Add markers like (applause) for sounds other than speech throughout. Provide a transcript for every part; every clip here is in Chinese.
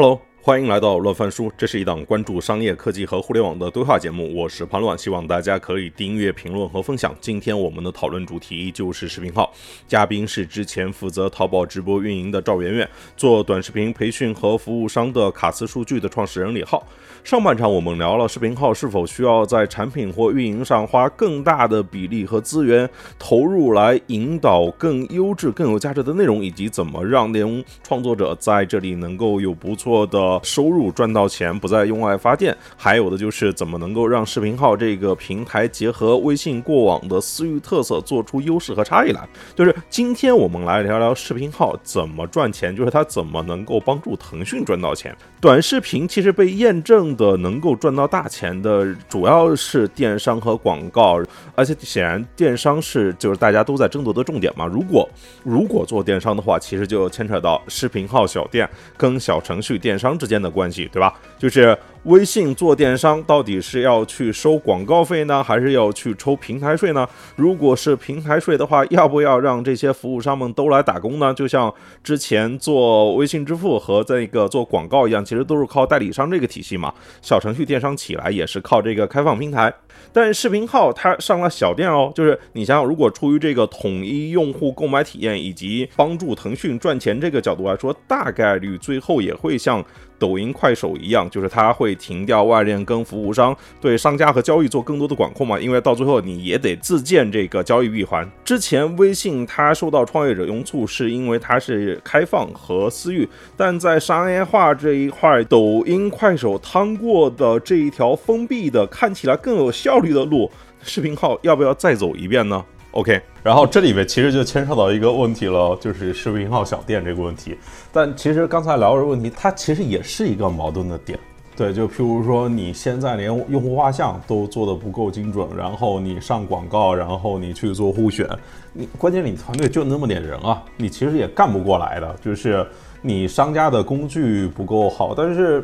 Hello。欢迎来到乱翻书，这是一档关注商业科技和互联网的对话节目。我是潘乱，希望大家可以订阅、评论和分享。今天我们的讨论主题就是视频号，嘉宾是之前负责淘宝直播运营的赵媛媛，做短视频培训和服务商的卡斯数据的创始人李浩。上半场我们聊了视频号是否需要在产品或运营上花更大的比例和资源投入来引导更优质、更有价值的内容，以及怎么让内容创作者在这里能够有不错的收入、赚到钱，不再用爱发电。还有的就是怎么能够让视频号这个平台结合微信过往的私域特色，做出优势和差异来。就是今天我们来聊聊视频号怎么赚钱，就是它怎么能够帮助腾讯赚到钱。短视频其实被验证。的能够赚到大钱的，主要是电商和广告，而且显然电商是就是大家都在争夺的重点嘛。如果如果做电商的话，其实就牵扯到视频号小店跟小程序电商之间的关系，对吧？就是微信做电商到底是要去收广告费呢，还是要去抽平台税呢？如果是平台税的话，要不要让这些服务商们都来打工呢？就像之前做微信支付和这个做广告一样，其实都是靠代理商这个体系嘛。小程序电商起来也是靠这个开放平台，但视频号它上了小店哦，就是你想想，如果出于这个统一用户购买体验以及帮助腾讯赚钱这个角度来说，大概率最后也会像。抖音、快手一样，就是它会停掉外链跟服务商对商家和交易做更多的管控嘛？因为到最后你也得自建这个交易闭环。之前微信它受到创业者拥簇，是因为它是开放和私域，但在商业化这一块，抖音、快手趟过的这一条封闭的、看起来更有效率的路，视频号要不要再走一遍呢？OK，然后这里面其实就牵涉到一个问题了，就是视频号小店这个问题。但其实刚才聊的问题，它其实也是一个矛盾的点。对，就譬如说你现在连用户画像都做的不够精准，然后你上广告，然后你去做互选，你关键你团队就那么点人啊，你其实也干不过来的。就是你商家的工具不够好，但是。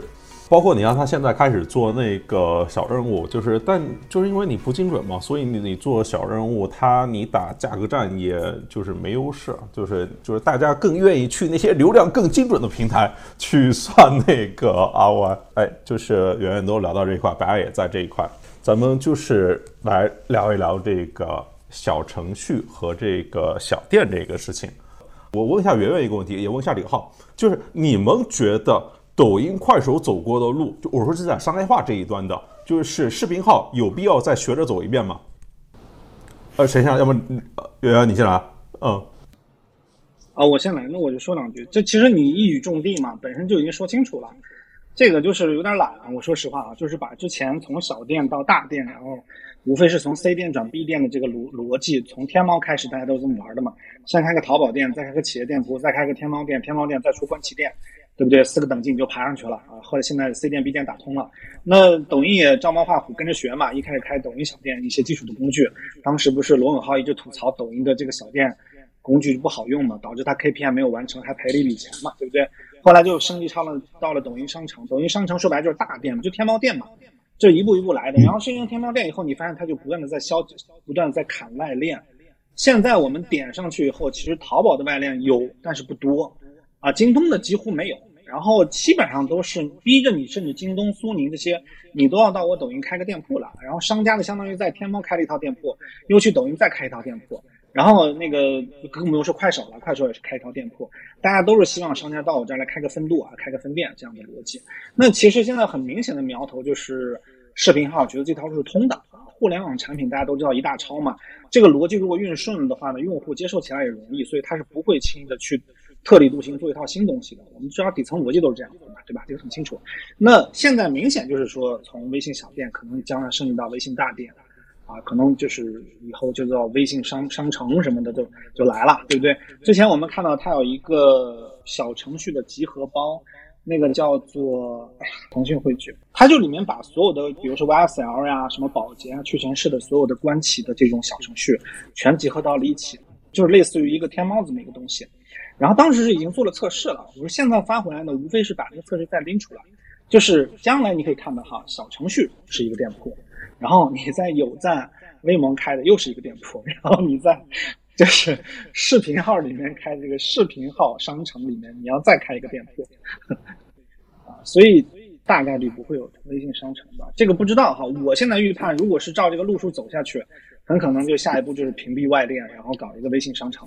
包括你让他现在开始做那个小任务，就是，但就是因为你不精准嘛，所以你你做小任务，他你打价格战也就是没优势，就是就是大家更愿意去那些流量更精准的平台去算那个 (laughs) ROI。哎，就是远远都聊到这一块，白家也在这一块，咱们就是来聊一聊这个小程序和这个小店这个事情。我问一下圆圆一个问题，也问一下李浩，就是你们觉得？抖音、快手走过的路，就我说是在商业化这一端的，就是视频号有必要再学着走一遍吗？呃，谁先？要么圆圆你先来。嗯。啊，我先来，那我就说两句。这其实你一语中的嘛，本身就已经说清楚了。这个就是有点懒，我说实话啊，就是把之前从小店到大店，然后无非是从 C 店转 B 店的这个逻逻辑，从天猫开始，大家都这么玩的嘛。先开个淘宝店，再开个企业店铺，再开个天猫店，天猫店再出官旗店。对不对？四个等级你就爬上去了啊！后来现在 C 店、B 店打通了，那抖音也照猫画虎跟着学嘛。一开始开抖音小店，一些基础的工具，当时不是罗永浩一直吐槽抖音的这个小店工具不好用嘛，导致他 KPI 没有完成，还赔了一笔钱嘛，对不对？后来就升级到了到了抖音商城，抖音商城说白就是大店嘛，就天猫店嘛，就一步一步来的。然后升级天猫店以后，你发现它就不断的在消，不断的在砍外链。现在我们点上去以后，其实淘宝的外链有，但是不多。啊，京东的几乎没有，然后基本上都是逼着你，甚至京东、苏宁这些，你都要到我抖音开个店铺了。然后商家呢，相当于在天猫开了一套店铺，又去抖音再开一套店铺。然后那个更不用说快手了，快手也是开一套店铺。大家都是希望商家到我这儿来开个分度啊，开个分店这样的逻辑。那其实现在很明显的苗头就是视频号觉得这条路是通的。互联网产品大家都知道一大抄嘛，这个逻辑如果运顺的话呢，用户接受起来也容易，所以他是不会轻易的去。特立独行做一套新东西的，我们知道底层逻辑都是这样的嘛，对吧？这个很清楚。那现在明显就是说，从微信小店可能将来升级到微信大店，啊，可能就是以后就叫微信商商城什么的就就来了，对不对？之前我们看到它有一个小程序的集合包，那个叫做 (coughs) 腾讯汇聚，它就里面把所有的，比如说 YSL 呀、什么保洁啊、屈臣氏的所有的官企的这种小程序，全集合到了一起，就是类似于一个天猫这么一个东西。然后当时是已经做了测试了，我说现在发回来呢，无非是把这个测试再拎出来，就是将来你可以看到哈，小程序是一个店铺，然后你在有赞、微盟开的又是一个店铺，然后你在就是视频号里面开这个视频号商城里面，你要再开一个店铺，啊，所以大概率不会有微信商城吧？这个不知道哈。我现在预判，如果是照这个路数走下去，很可能就下一步就是屏蔽外链，然后搞一个微信商城。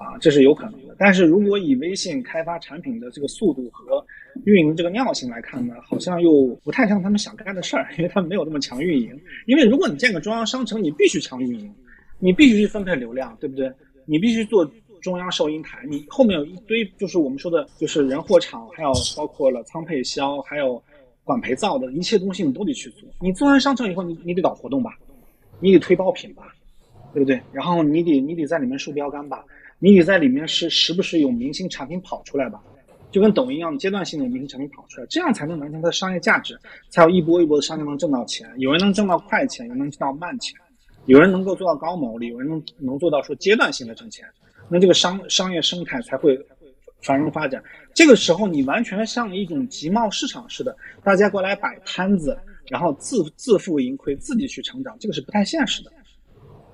啊，这是有可能的。但是如果以微信开发产品的这个速度和运营这个尿性来看呢，好像又不太像他们想干的事儿，因为他们没有那么强运营。因为如果你建个中央商城，你必须强运营，你必须去分配流量，对不对？你必须做中央收银台，你后面有一堆就是我们说的，就是人货场，还有包括了仓配销，还有管陪造的一切东西，你都得去做。你做完商城以后，你你得搞活动吧，你得推爆品吧，对不对？然后你得你得在里面竖标杆吧。你得在里面是时不时有明星产品跑出来吧，就跟抖音一样，阶段性的明星产品跑出来，这样才能完成它的商业价值，才有一波一波的商家能挣到钱。有人能挣到快钱，有人能挣到慢钱，有人能够做到高毛利，有人能能做到说阶段性的挣钱，那这个商商业生态才会繁荣发展。这个时候你完全像一种集贸市场似的，大家过来摆摊子，然后自自负盈亏，自己去成长，这个是不太现实的。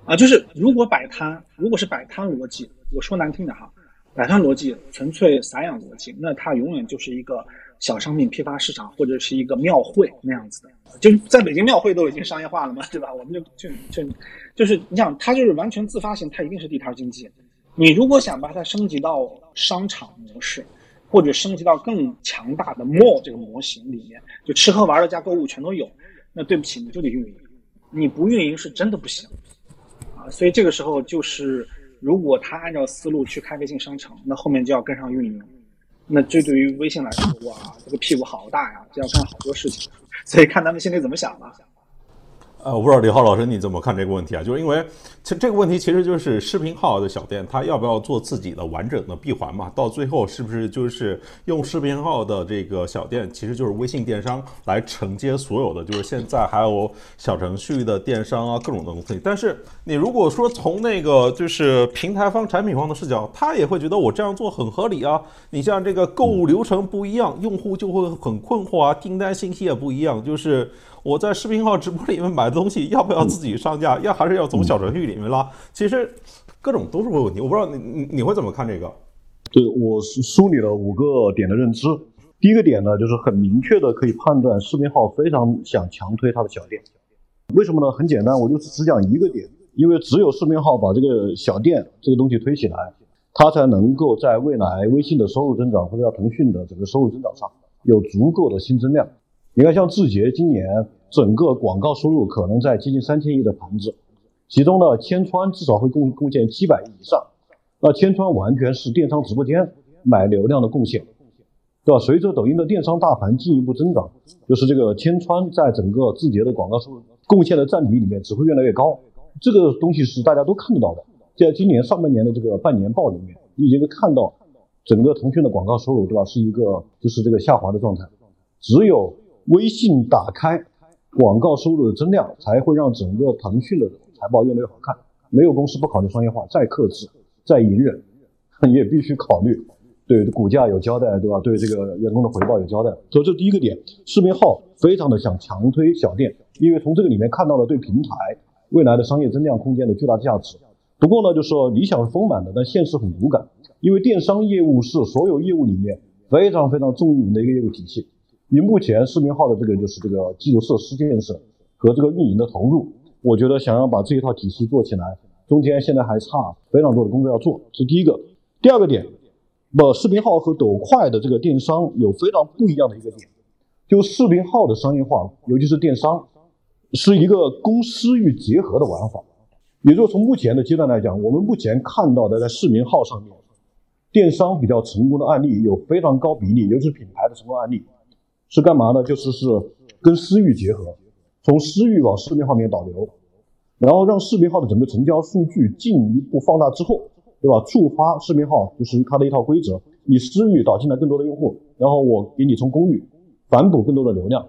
啊，就是如果摆摊，如果是摆摊逻辑。我说难听的哈，摆摊逻辑纯粹散养逻辑，那它永远就是一个小商品批发市场或者是一个庙会那样子的。就在北京庙会都已经商业化了嘛，对吧？我们就就就就是你想，它就是完全自发性，它一定是地摊经济。你如果想把它升级到商场模式，或者升级到更强大的 mall 这个模型里面，就吃喝玩乐加购物全都有，那对不起，你就得运营，你不运营是真的不行啊。所以这个时候就是。如果他按照思路去开微信商城，那后面就要跟上运营，那这对于微信来说，哇，这个屁股好大呀，这要干好多事情，所以看他们心里怎么想吧。呃，我不知道李浩老师你怎么看这个问题啊？就是因为这这个问题其实就是视频号的小店，他要不要做自己的完整的闭环嘛？到最后是不是就是用视频号的这个小店，其实就是微信电商来承接所有的，就是现在还有小程序的电商啊，各种东西。但是你如果说从那个就是平台方、产品方的视角，他也会觉得我这样做很合理啊。你像这个购物流程不一样，用户就会很困惑啊，订单信息也不一样，就是。我在视频号直播里面买的东西，要不要自己上架？要还是要从小程序里面拉？其实各种都是问题。我不知道你你你会怎么看这个？对我梳理了五个点的认知。第一个点呢，就是很明确的可以判断视频号非常想强推它的小店。为什么呢？很简单，我就是只讲一个点，因为只有视频号把这个小店这个东西推起来，它才能够在未来微信的收入增长或者叫腾讯的整个收入增长上有足够的新增量。你看，像字节今年。整个广告收入可能在接近三千亿的盘子，其中呢，千川至少会贡贡献七百亿以上。那千川完全是电商直播间买流量的贡献，对吧？随着抖音的电商大盘进一步增长，就是这个千川在整个字节的广告收入贡献的占比里面只会越来越高。这个东西是大家都看得到的，在今年上半年的这个半年报里面，你已经看到整个腾讯的广告收入，对吧？是一个就是这个下滑的状态，只有微信打开。广告收入的增量才会让整个腾讯的财报越来越好看。没有公司不考虑商业化，再克制、再隐忍，你 (laughs) 也必须考虑对股价有交代，对吧？对这个员工的回报有交代。所以这第一个点，视频号非常的想强推小店，因为从这个里面看到了对平台未来的商业增量空间的巨大价值。不过呢，就是说理想是丰满的，但现实很骨感，因为电商业务是所有业务里面非常非常重运营的一个业务体系。以目前视频号的这个就是这个基础设施建设和这个运营的投入，我觉得想要把这一套体系做起来，中间现在还差非常多的工作要做。这第一个，第二个点，不，视频号和抖快的这个电商有非常不一样的一个点，就视频号的商业化，尤其是电商，是一个公私域结合的玩法。也就是从目前的阶段来讲，我们目前看到的在视频号上面，电商比较成功的案例有非常高比例，尤其是品牌的成功案例。是干嘛呢？就是是跟私域结合，从私域往视频号里面导流，然后让视频号的整个成交数据进一步放大之后，对吧？触发视频号就是它的一套规则，你私域导进来更多的用户，然后我给你从公域反哺更多的流量。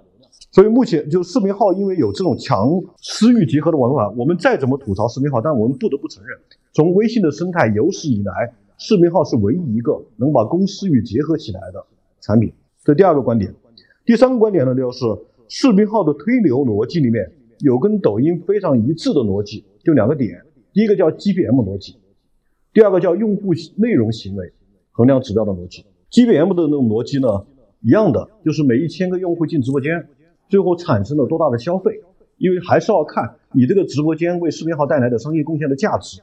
所以目前就视频号因为有这种强私域结合的玩法，我们再怎么吐槽视频号，但我们不得不承认，从微信的生态有史以来，视频号是唯一一个能把公私域结合起来的产品。这第二个观点。第三个观点呢，就是视频号的推流逻辑里面有跟抖音非常一致的逻辑，就两个点，第一个叫 GBM 逻辑，第二个叫用户内容行为衡量指标的逻辑。GBM 的那种逻辑呢，一样的，就是每一千个用户进直播间，最后产生了多大的消费，因为还是要看你这个直播间为视频号带来的商业贡献的价值。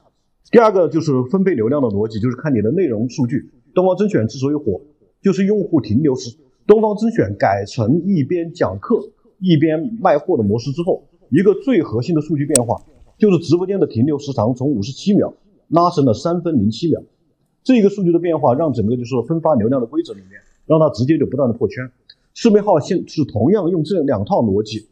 第二个就是分配流量的逻辑，就是看你的内容数据。东方甄选之所以火，就是用户停留时，东方甄选改成一边讲课一边卖货的模式之后，一个最核心的数据变化，就是直播间的停留时长从五十七秒拉成了三分零七秒。这一个数据的变化，让整个就是分发流量的规则里面，让它直接就不断的破圈。视频号现是同样用这两套逻辑，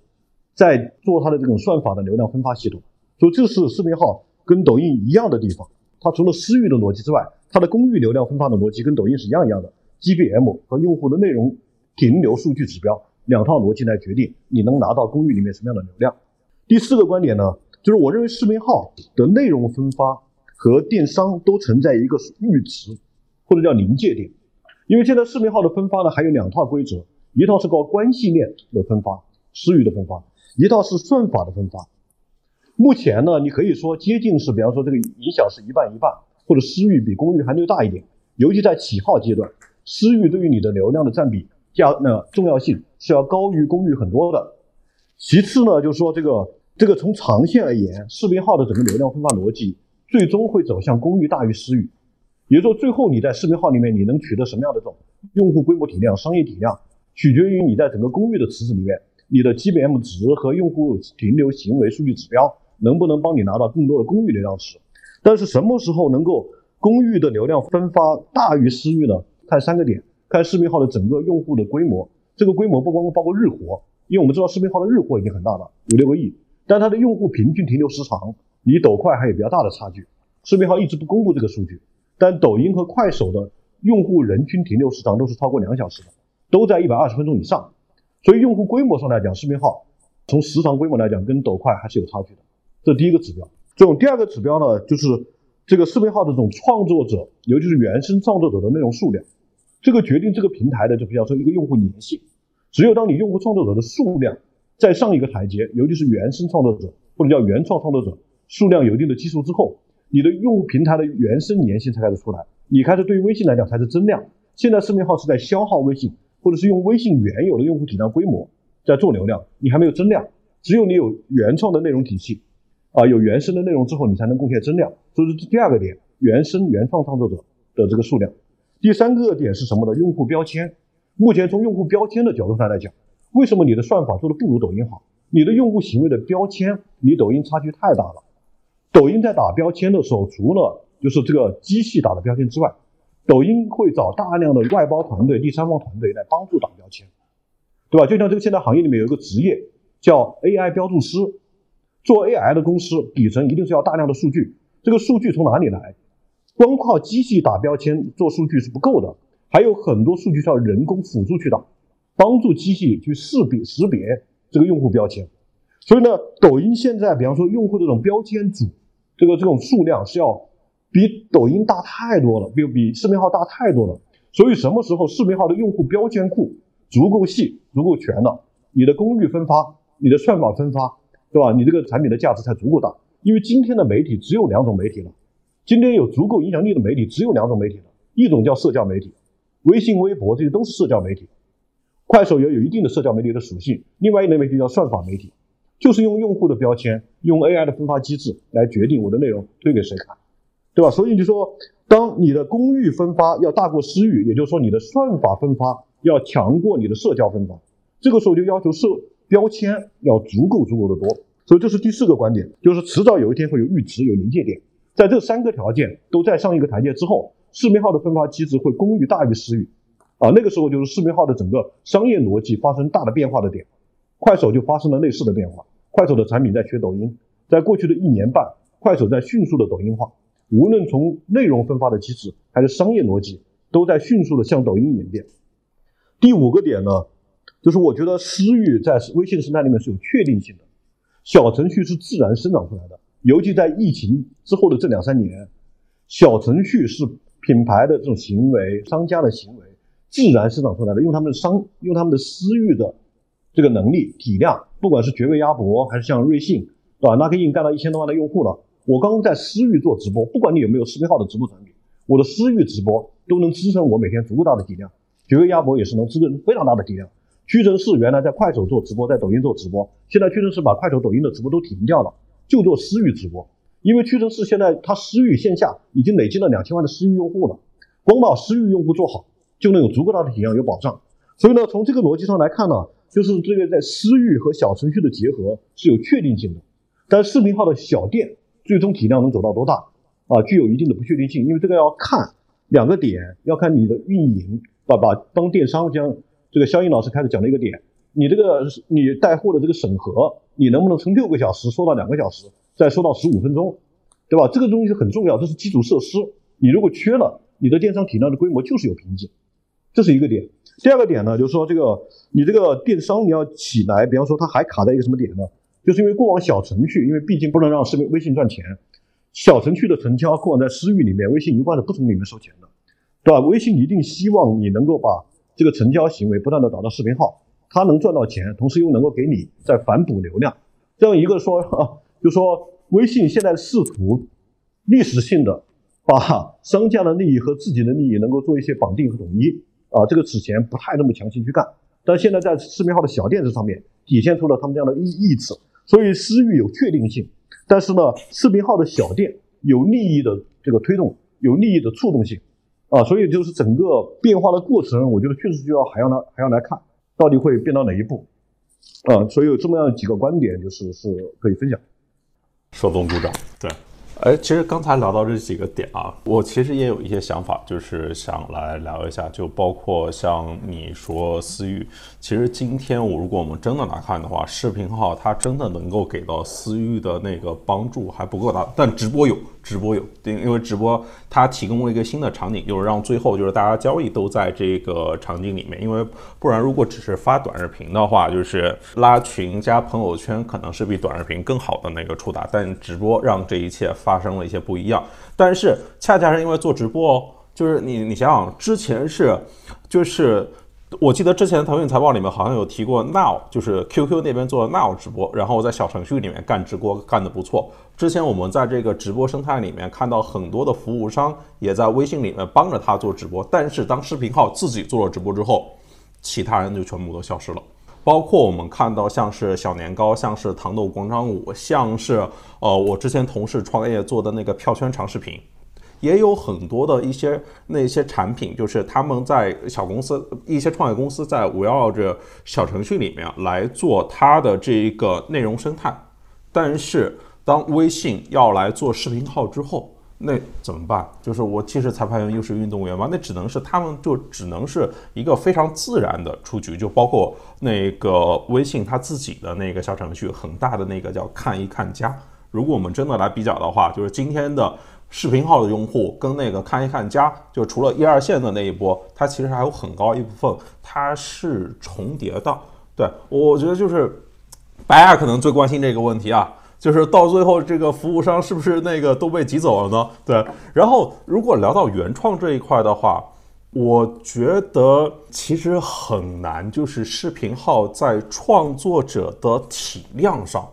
在做它的这种算法的流量分发系统，所以这是视频号跟抖音一样的地方。它除了私域的逻辑之外，它的公域流量分发的逻辑跟抖音是一样一样的。GBM 和用户的内容停留数据指标两套逻辑来决定你能拿到公域里面什么样的流量。第四个观点呢，就是我认为视频号的内容分发。和电商都存在一个阈值，或者叫临界点，因为现在视频号的分发呢，还有两套规则，一套是靠关系链的分发，私域的分发，一套是算法的分发。目前呢，你可以说接近是，比方说这个影响是一半一半，或者私域比公域还略大一点，尤其在起号阶段，私域对于你的流量的占比加那重要性是要高于公域很多的。其次呢，就是说这个这个从长线而言，视频号的整个流量分发逻辑。最终会走向公域大于私域，也就是说，最后你在视频号里面你能取得什么样的这种用户规模体量、商业体量，取决于你在整个公域的池子里面，你的 GBM 值和用户停留行为数据指标能不能帮你拿到更多的公域流量池。但是什么时候能够公域的流量分发大于私域呢？看三个点，看视频号的整个用户的规模，这个规模不光包括日活，因为我们知道视频号的日活已经很大了，五六个亿，但它的用户平均停留时长。离抖快还有比较大的差距，视频号一直不公布这个数据，但抖音和快手的用户人均停留时长都是超过两小时的，都在一百二十分钟以上，所以用户规模上来讲，视频号从时长规模来讲跟抖快还是有差距的，这第一个指标。这种第二个指标呢，就是这个视频号的这种创作者，尤其是原生创作者的内容数量，这个决定这个平台的就比方说一个用户粘性。只有当你用户创作者的数量再上一个台阶，尤其是原生创作者或者叫原创创作者。数量有一定的基数之后，你的用户平台的原生粘性才开始出来。你开始对于微信来讲才是增量。现在视频号是在消耗微信，或者是用微信原有的用户体量规模在做流量，你还没有增量。只有你有原创的内容体系，啊，有原生的内容之后，你才能贡献增量。所以这第二个点，原生原创创作者的这个数量。第三个点是什么呢？用户标签。目前从用户标签的角度上来讲，为什么你的算法做的不如抖音好？你的用户行为的标签离抖音差距太大了。抖音在打标签的时候，除了就是这个机器打的标签之外，抖音会找大量的外包团队、第三方团队来帮助打标签，对吧？就像这个现在行业里面有一个职业叫 AI 标注师，做 AI 的公司底层一定是要大量的数据，这个数据从哪里来？光靠机器打标签做数据是不够的，还有很多数据需要人工辅助去打，帮助机器去识别识别这个用户标签。所以呢，抖音现在比方说用户这种标签组。这个这种数量是要比抖音大太多了，比比视频号大太多了。所以什么时候视频号的用户标签库足够细、足够全了，你的公域分发、你的算法分发，对吧？你这个产品的价值才足够大。因为今天的媒体只有两种媒体了，今天有足够影响力的媒体只有两种媒体了，一种叫社交媒体，微信、微博这些都是社交媒体，快手也有一定的社交媒体的属性。另外一类媒体叫算法媒体。就是用用户的标签，用 AI 的分发机制来决定我的内容推给谁看，对吧？所以就说，当你的公域分发要大过私域，也就是说你的算法分发要强过你的社交分发，这个时候就要求社标签要足够足够的多。所以这是第四个观点，就是迟早有一天会有阈值、有临界点，在这三个条件都在上一个台阶之后，视频号的分发机制会公域大于私域，啊，那个时候就是视频号的整个商业逻辑发生大的变化的点。快手就发生了类似的变化。快手的产品在学抖音，在过去的一年半，快手在迅速的抖音化，无论从内容分发的机制还是商业逻辑，都在迅速的向抖音演变。第五个点呢，就是我觉得私域在微信的生态里面是有确定性的，小程序是自然生长出来的，尤其在疫情之后的这两三年，小程序是品牌的这种行为、商家的行为自然生长出来的，用他们的商、用他们的私域的。这个能力体量，不管是绝味鸭脖还是像瑞幸，对吧？那可以干到一千多万的用户了。我刚刚在私域做直播，不管你有没有视频号的直播产品，我的私域直播都能支撑我每天足够大的体量，绝味鸭脖也是能支撑非常大的体量。屈臣氏原来在快手做直播，在抖音做直播，现在屈臣氏把快手、抖音的直播都停掉了，就做私域直播。因为屈臣氏现在它私域线下已经累积了两千万的私域用户了，光把私域用户做好，就能有足够大的体量有保障。所以呢，从这个逻辑上来看呢，就是这个在私域和小程序的结合是有确定性的，但视频号的小店最终体量能走到多大啊，具有一定的不确定性，因为这个要看两个点，要看你的运营，把把帮电商将这个肖英老师开始讲的一个点，你这个你带货的这个审核，你能不能从六个小时缩到两个小时？再缩到十五分钟，对吧？这个东西很重要，这是基础设施。你如果缺了，你的电商体量的规模就是有瓶颈，这是一个点。第二个点呢，就是说这个你这个电商你要起来，比方说它还卡在一个什么点呢？就是因为过往小程序，因为毕竟不能让视频微信赚钱，小程序的成交过往在私域里面，微信一贯是不从里面收钱的，对吧？微信一定希望你能够把这个成交行为不断的导到视频号，它能赚到钱，同时又能够给你再反哺流量，这样一个说啊。就说微信现在试图历史性的把商家的利益和自己的利益能够做一些绑定和统一啊，这个此前不太那么强行去干，但现在在视频号的小店这上面体现出了他们这样的意意志，所以私域有确定性，但是呢，视频号的小店有利益的这个推动，有利益的触动性啊，所以就是整个变化的过程，我觉得确实就要还要来还要来看到底会变到哪一步啊，所以有这么样几个观点，就是是可以分享。手动鼓掌，对。哎，其实刚才聊到这几个点啊，我其实也有一些想法，就是想来聊一下，就包括像你说私域，其实今天我如果我们真的来看的话，视频号它真的能够给到私域的那个帮助还不够大，但直播有。直播有，因因为直播它提供了一个新的场景，就是让最后就是大家交易都在这个场景里面，因为不然如果只是发短视频的话，就是拉群加朋友圈可能是比短视频更好的那个触达，但直播让这一切发生了一些不一样。但是恰恰是因为做直播哦，就是你你想想之前是就是。我记得之前腾讯财报里面好像有提过，Now 就是 QQ 那边做 Now 直播，然后我在小程序里面干直播干得不错。之前我们在这个直播生态里面看到很多的服务商也在微信里面帮着他做直播，但是当视频号自己做了直播之后，其他人就全部都消失了。包括我们看到像是小年糕，像是糖豆广场舞，像是呃我之前同事创业做的那个票圈长视频。也有很多的一些那些产品，就是他们在小公司、一些创业公司在围绕着小程序里面来做它的这一个内容生态。但是当微信要来做视频号之后，那怎么办？就是我既是裁判员又是运动员嘛，那只能是他们就只能是一个非常自然的出局。就包括那个微信它自己的那个小程序，很大的那个叫看一看家。如果我们真的来比较的话，就是今天的。视频号的用户跟那个看一看家，就除了一二线的那一波，它其实还有很高一部分它是重叠的。对我觉得就是白亚可能最关心这个问题啊，就是到最后这个服务商是不是那个都被挤走了呢？对。然后如果聊到原创这一块的话，我觉得其实很难，就是视频号在创作者的体量上。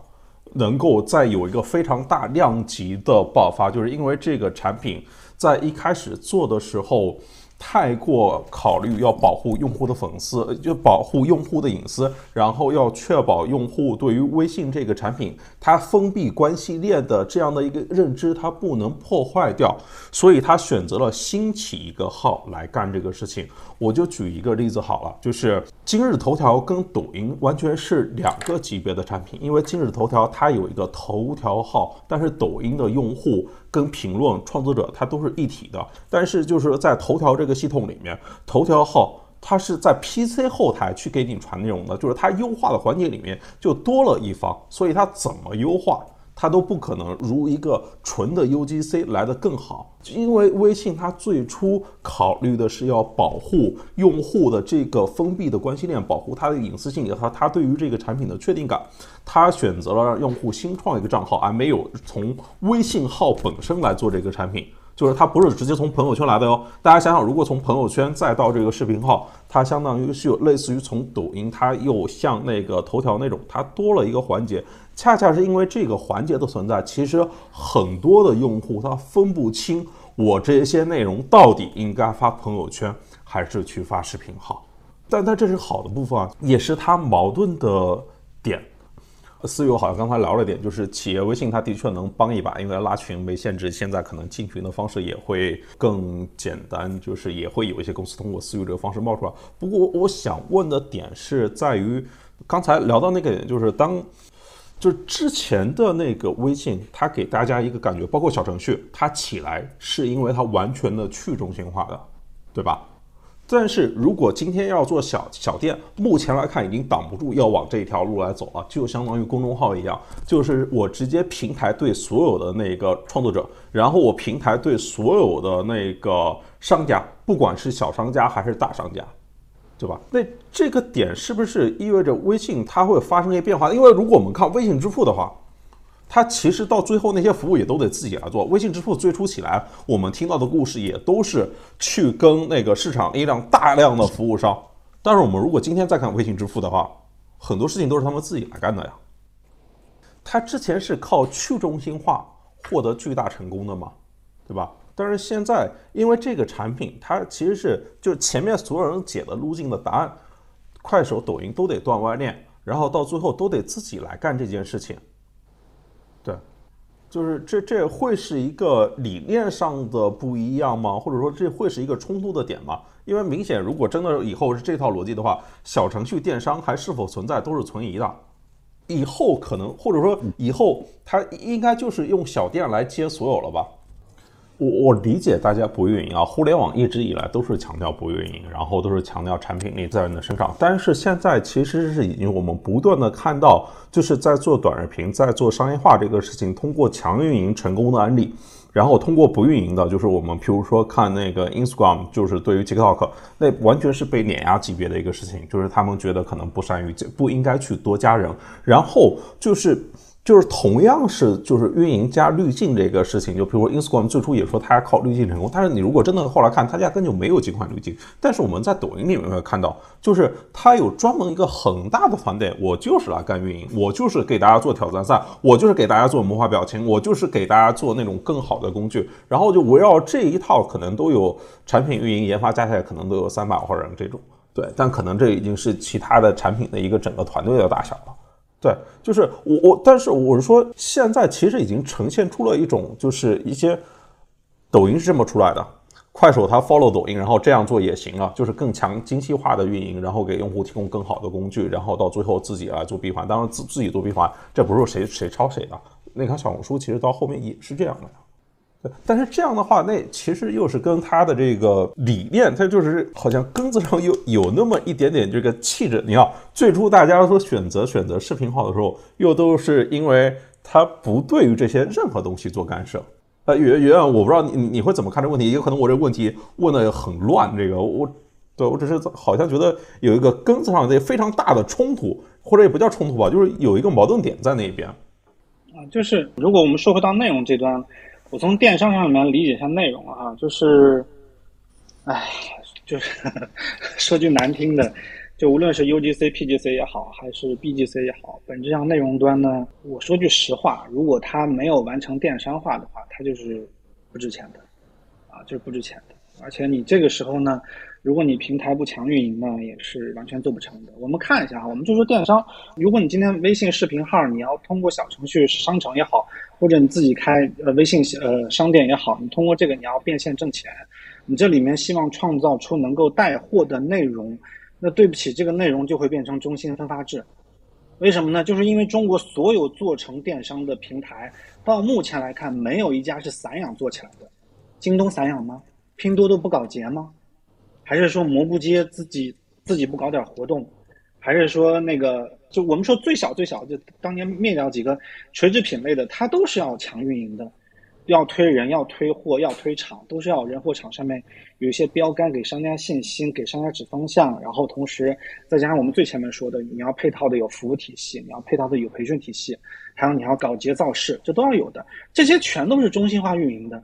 能够再有一个非常大量级的爆发，就是因为这个产品在一开始做的时候。太过考虑要保护用户的粉丝，就保护用户的隐私，然后要确保用户对于微信这个产品它封闭关系链的这样的一个认知，它不能破坏掉，所以他选择了新起一个号来干这个事情。我就举一个例子好了，就是今日头条跟抖音完全是两个级别的产品，因为今日头条它有一个头条号，但是抖音的用户。跟评论创作者，它都是一体的。但是就是在头条这个系统里面，头条号它是在 PC 后台去给你传内容的，就是它优化的环节里面就多了一方，所以它怎么优化？它都不可能如一个纯的 UGC 来的更好，因为微信它最初考虑的是要保护用户的这个封闭的关系链，保护它的隐私性和它对于这个产品的确定感，它选择了让用户新创一个账号，而没有从微信号本身来做这个产品。就是它不是直接从朋友圈来的哟。大家想想，如果从朋友圈再到这个视频号，它相当于是有类似于从抖音，它又像那个头条那种，它多了一个环节。恰恰是因为这个环节的存在，其实很多的用户他分不清我这些内容到底应该发朋友圈。还是去发视频号？但但这是好的部分啊，也是它矛盾的点。思友好像刚才聊了点，就是企业微信它的确能帮一把，因为拉群没限制，现在可能进群的方式也会更简单，就是也会有一些公司通过私域这个方式冒出来。不过我想问的点是在于，刚才聊到那个点，就是当就之前的那个微信，它给大家一个感觉，包括小程序，它起来是因为它完全的去中心化的，对吧？但是如果今天要做小小店，目前来看已经挡不住要往这条路来走了，就相当于公众号一样，就是我直接平台对所有的那个创作者，然后我平台对所有的那个商家，不管是小商家还是大商家，对吧？那这个点是不是意味着微信它会发生一些变化？因为如果我们看微信支付的话。它其实到最后那些服务也都得自己来做。微信支付最初起来，我们听到的故事也都是去跟那个市场一辆大量的服务商。但是我们如果今天再看微信支付的话，很多事情都是他们自己来干的呀。它之前是靠去中心化获得巨大成功的嘛，对吧？但是现在因为这个产品，它其实是就前面所有人解的路径的答案，快手、抖音都得断外链，然后到最后都得自己来干这件事情。对，就是这这会是一个理念上的不一样吗？或者说这会是一个冲突的点吗？因为明显，如果真的以后是这套逻辑的话，小程序电商还是否存在都是存疑的。以后可能或者说以后它应该就是用小店来接所有了吧？我我理解大家不运营啊，互联网一直以来都是强调不运营，然后都是强调产品力在人的身上。但是现在其实是已经我们不断的看到，就是在做短视频，在做商业化这个事情，通过强运营成功的案例，然后通过不运营的，就是我们譬如说看那个 Instagram，就是对于 TikTok，那完全是被碾压级别的一个事情，就是他们觉得可能不善于，不应该去多加人，然后就是。就是同样是就是运营加滤镜这个事情，就比如说 Instagram 最初也说它靠滤镜成功，但是你如果真的后来看，它压根就没有几款滤镜。但是我们在抖音里面会看到，就是它有专门一个很大的团队，我就是来干运营，我就是给大家做挑战赛，我就是给大家做魔法表情，我就是给大家做那种更好的工具，然后就围绕这一套，可能都有产品运营研发加起来可能都有三百号人这种，对，但可能这已经是其他的产品的一个整个团队的大小了。对，就是我我，但是我是说，现在其实已经呈现出了一种，就是一些抖音是这么出来的，快手它 follow 抖音，然后这样做也行啊，就是更强精细化的运营，然后给用户提供更好的工具，然后到最后自己来做闭环。当然自自己做闭环，这不是谁谁抄谁的。那看小红书，其实到后面也是这样的。但是这样的话，那其实又是跟他的这个理念，他就是好像根子上有有那么一点点这个气质。你看，最初大家说选择选择视频号的时候，又都是因为他不对于这些任何东西做干涉。呃，圆圆，我不知道你你会怎么看这个问题？有可能我这个问题问的很乱。这个我对我只是好像觉得有一个根子上的非常大的冲突，或者也不叫冲突吧，就是有一个矛盾点在那边。啊，就是如果我们说回到内容这端。我从电商上面理解一下内容啊，就是，哎，就是 (laughs) 说句难听的，就无论是 UGC、PGC 也好，还是 BGC 也好，本质上内容端呢，我说句实话，如果它没有完成电商化的话，它就是不值钱的，啊，就是不值钱的。而且你这个时候呢，如果你平台不强运营呢，也是完全做不成的。我们看一下哈，我们就说电商，如果你今天微信视频号，你要通过小程序商城也好。或者你自己开呃微信呃商店也好，你通过这个你要变现挣钱，你这里面希望创造出能够带货的内容，那对不起，这个内容就会变成中心分发制。为什么呢？就是因为中国所有做成电商的平台，到目前来看，没有一家是散养做起来的。京东散养吗？拼多多不搞节吗？还是说蘑菇街自己自己不搞点活动？还是说那个？就我们说最小最小，就当年灭掉几个垂直品类的，它都是要强运营的，要推人，要推货，要推场，都是要人货场上面有一些标杆，给商家信心，给商家指方向，然后同时再加上我们最前面说的，你要配套的有服务体系，你要配套的有培训体系，还有你要搞节造势，这都要有的，这些全都是中心化运营的。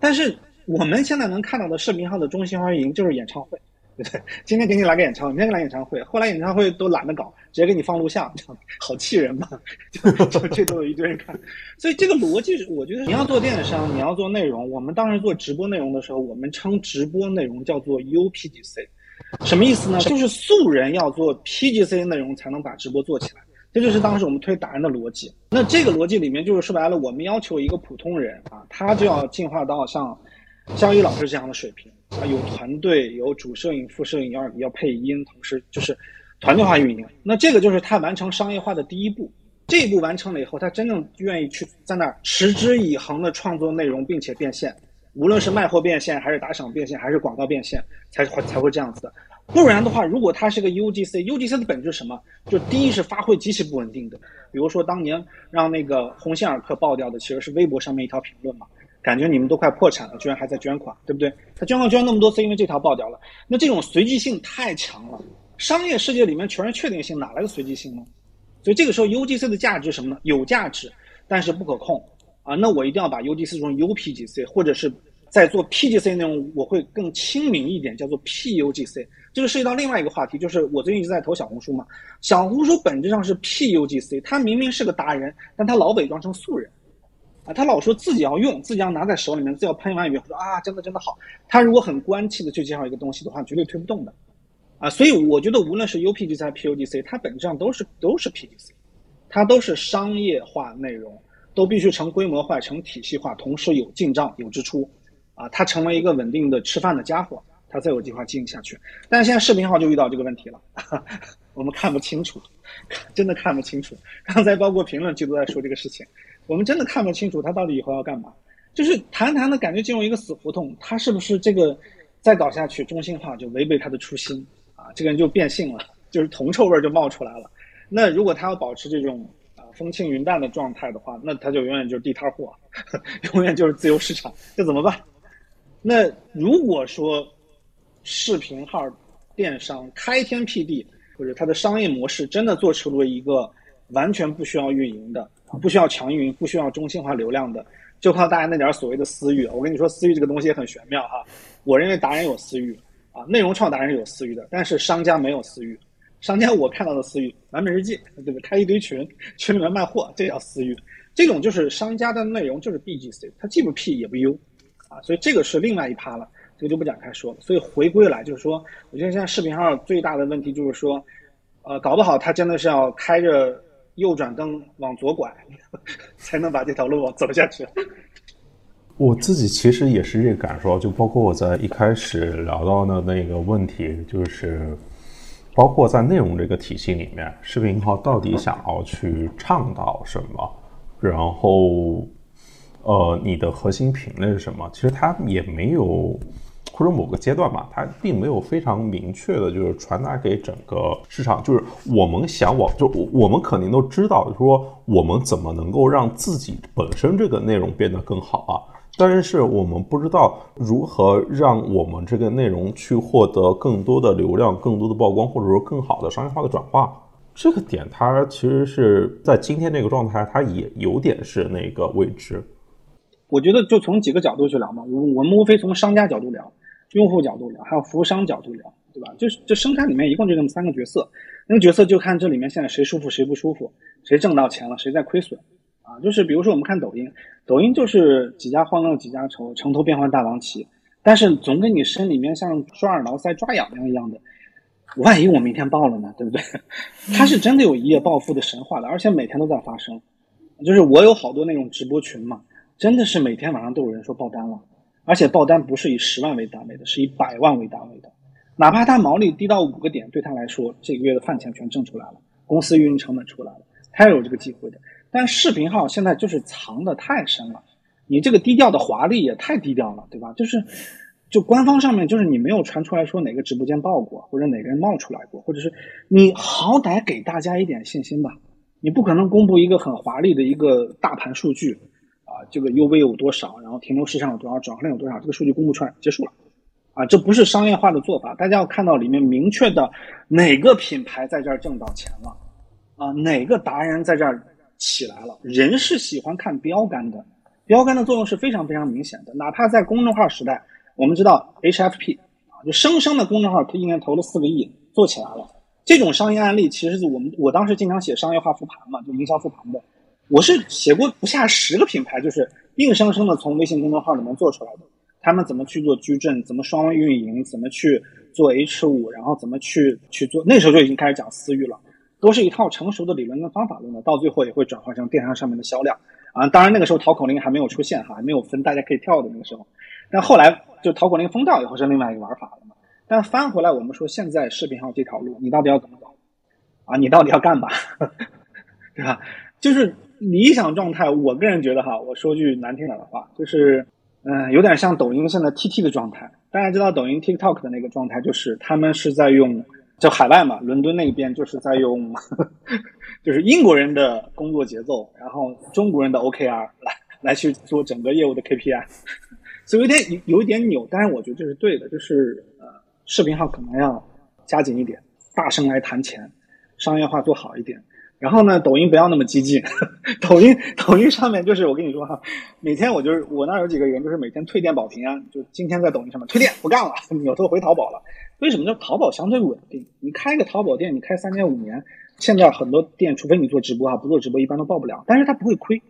但是我们现在能看到的视频号的中心花园营就是演唱会，对不对？今天给你来个演唱会，明天给来演唱会，后来演唱会都懒得搞，直接给你放录像，好气人嘛！(laughs) 就就这都有一堆人看，所以这个逻辑，我觉得你要做电商，你要做内容，我们当时做直播内容的时候，我们称直播内容叫做 UPGC，什么意思呢？就是素人要做 PGC 内容才能把直播做起来。这就是当时我们推达人的逻辑。那这个逻辑里面，就是说白了，我们要求一个普通人啊，他就要进化到像像于老师这样的水平啊，有团队，有主摄影、副摄影，要要配音，同时就是团队化运营。那这个就是他完成商业化的第一步。这一步完成了以后，他真正愿意去在那儿持之以恒的创作内容，并且变现，无论是卖货变现，还是打赏变现，还是广告变现，才会才会这样子的。不然的话，如果它是个 UGC，UGC 的本质是什么？就第一是发挥极其不稳定的。比如说当年让那个鸿星尔克爆掉的，其实是微博上面一条评论嘛，感觉你们都快破产了，居然还在捐款，对不对？他捐款捐那么多次，因为这条爆掉了。那这种随机性太强了，商业世界里面全是确定性，哪来的随机性呢？所以这个时候 UGC 的价值什么呢？有价值，但是不可控啊。那我一定要把 UGC 中 UPGC，或者是在做 PGC 内容，我会更亲民一点，叫做 PUGC。这个涉及到另外一个话题，就是我最近一直在投小红书嘛。小红书本质上是 PUGC，它明明是个达人，但他老伪装成素人，啊，他老说自己要用，自己要拿在手里面，自己要喷完以后说啊，真的真的好。他如果很官气的去介绍一个东西的话，绝对推不动的，啊，所以我觉得无论是 UPGC 还是 PUGC，它本质上都是都是 PGC，它都是商业化内容，都必须成规模化、成体系化，同时有进账、有支出，啊，它成为一个稳定的吃饭的家伙。他才有计划经营下去，但是现在视频号就遇到这个问题了，(laughs) 我们看不清楚，(laughs) 真的看不清楚。刚才包括评论区都在说这个事情，我们真的看不清楚他到底以后要干嘛。就是谈谈的感觉进入一个死胡同，他是不是这个再搞下去中心化就违背他的初心啊？这个人就变性了，就是铜臭味就冒出来了。那如果他要保持这种啊风轻云淡的状态的话，那他就永远就是地摊货，(laughs) 永远就是自由市场，这怎么办？那如果说，视频号电商开天辟地，或者它的商业模式真的做出了一个完全不需要运营的、不需要强运营、不需要中心化流量的，就靠大家那点所谓的私域。我跟你说，私域这个东西也很玄妙哈。我认为达人有私域啊，内容创达人有私域的，但是商家没有私域。商家我看到的私域，完美日记对不对？开一堆群，群里面卖货，这叫私域。这种就是商家的内容就是 BGC，它既不 P 也不 U 啊，所以这个是另外一趴了。这个就不展开说了。所以回归来就是说，我觉得现在视频号最大的问题就是说，呃，搞不好他真的是要开着右转灯往左拐，才能把这条路往走下去。我自己其实也是这个感受，就包括我在一开始聊到的那个问题，就是包括在内容这个体系里面，视频号到底想要去倡导什么，然后，呃，你的核心品类是什么？其实它也没有。或者某个阶段吧，它并没有非常明确的，就是传达给整个市场，就是我们想往，就我们肯定都知道，说我们怎么能够让自己本身这个内容变得更好啊，但是我们不知道如何让我们这个内容去获得更多的流量、更多的曝光，或者说更好的商业化的转化。这个点它其实是在今天这个状态，它也有点是那个未知。我觉得就从几个角度去聊嘛，我我们无非从商家角度聊。用户角度聊，还有服务商角度聊，对吧？就是这生态里面一共就这么三个角色，那个角色就看这里面现在谁舒服谁不舒服，谁挣到钱了谁在亏损，啊，就是比如说我们看抖音，抖音就是几家欢乐几家愁，城头变换大王旗，但是总给你身里面像抓耳挠腮抓痒痒一样的，万一我明天爆了呢，对不对？(laughs) 它是真的有一夜暴富的神话的，而且每天都在发生，就是我有好多那种直播群嘛，真的是每天晚上都有人说爆单了。而且爆单不是以十万为单位的，是以百万为单位的。哪怕他毛利低到五个点，对他来说，这个月的饭钱全挣出来了，公司运营成本出来了，他也有这个机会的。但视频号现在就是藏的太深了，你这个低调的华丽也太低调了，对吧？就是，就官方上面就是你没有传出来说哪个直播间爆过，或者哪个人冒出来过，或者是你好歹给大家一点信心吧。你不可能公布一个很华丽的一个大盘数据。啊，这个 UV 有多少？然后停留时长有多少？转化量有多少？这个数据公布出来结束了，啊，这不是商业化的做法。大家要看到里面明确的哪个品牌在这儿挣到钱了，啊，哪个达人在这儿起来了。人是喜欢看标杆的，标杆的作用是非常非常明显的。哪怕在公众号时代，我们知道 HFP 啊，就生生的公众号，他一年投了四个亿，做起来了。这种商业案例，其实是我们我当时经常写商业化复盘嘛，就营销复盘的。我是写过不下十个品牌，就是硬生生的从微信公众号里面做出来的。他们怎么去做矩阵，怎么双微运营，怎么去做 H 五，然后怎么去去做，那时候就已经开始讲私域了，都是一套成熟的理论跟方法论的，到最后也会转化成电商上面的销量啊。当然那个时候淘口令还没有出现哈，还没有分大家可以跳的那个时候。但后来就淘口令封掉以后是另外一个玩法了嘛。但翻回来我们说现在视频号这条路，你到底要怎么走啊？你到底要干嘛？(laughs) 对吧？就是理想状态，我个人觉得哈，我说句难听点的话，就是嗯，有点像抖音现在 TT 的状态。大家知道抖音 TikTok 的那个状态，就是他们是在用就海外嘛，伦敦那边就是在用，(laughs) 就是英国人的工作节奏，然后中国人的 OKR 来来去做整个业务的 KPI。(laughs) 所以有点有有一点扭，但是我觉得这是对的，就是呃，视频号可能要加紧一点，大声来谈钱，商业化做好一点。然后呢，抖音不要那么激进，(laughs) 抖音抖音上面就是我跟你说哈，每天我就是我那有几个人就是每天退店保平安，就今天在抖音上面退店不干了，(laughs) 扭头回淘宝了。为什么呢？淘宝相对稳定，你开个淘宝店，你开三年五年，现在很多店除非你做直播啊，不做直播一般都报不了，但是它不会亏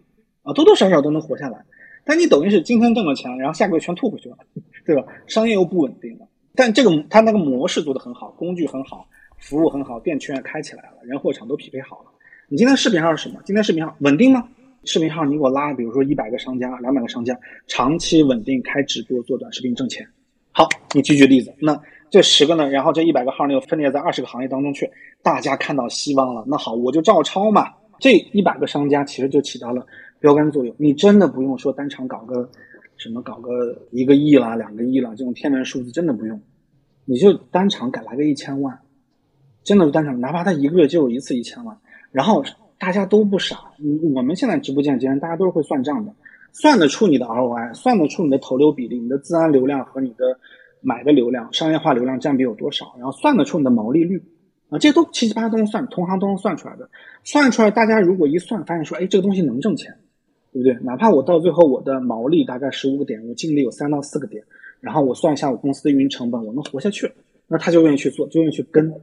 啊，多多少少都能活下来。但你抖音是今天挣了钱，然后下个月全吐回去了，(laughs) 对吧？商业又不稳定了。但这个它那个模式做得很好，工具很好，服务很好，店圈也开起来了，人货场都匹配好了。你今天视频号是什么？今天视频号稳定吗？视频号你给我拉，比如说一百个商家、两百个商家，长期稳定开直播做短视频挣钱。好，你举举例子。那这十个呢？然后这一百个号呢又分裂在二十个行业当中去，大家看到希望了。那好，我就照抄嘛。这一百个商家其实就起到了。标杆作用，你真的不用说单场搞个什么，搞个一个亿啦、两个亿啦这种天文数字，真的不用，你就单场敢来个一千万，真的是单场，哪怕他一个月就有一次一千万，然后大家都不傻，我们现在直播间竟然大家都是会算账的，算得出你的 ROI，算得出你的投流比例、你的自然流量和你的买的流量、商业化流量占比有多少，然后算得出你的毛利率。啊，这都七七八八都能算，同行都能算出来的。算出来，大家如果一算，发现说，哎，这个东西能挣钱，对不对？哪怕我到最后我的毛利大概十五个点，我净利有三到四个点，然后我算一下我公司的运营成本，我能活下去，那他就愿意去做，就愿意去跟。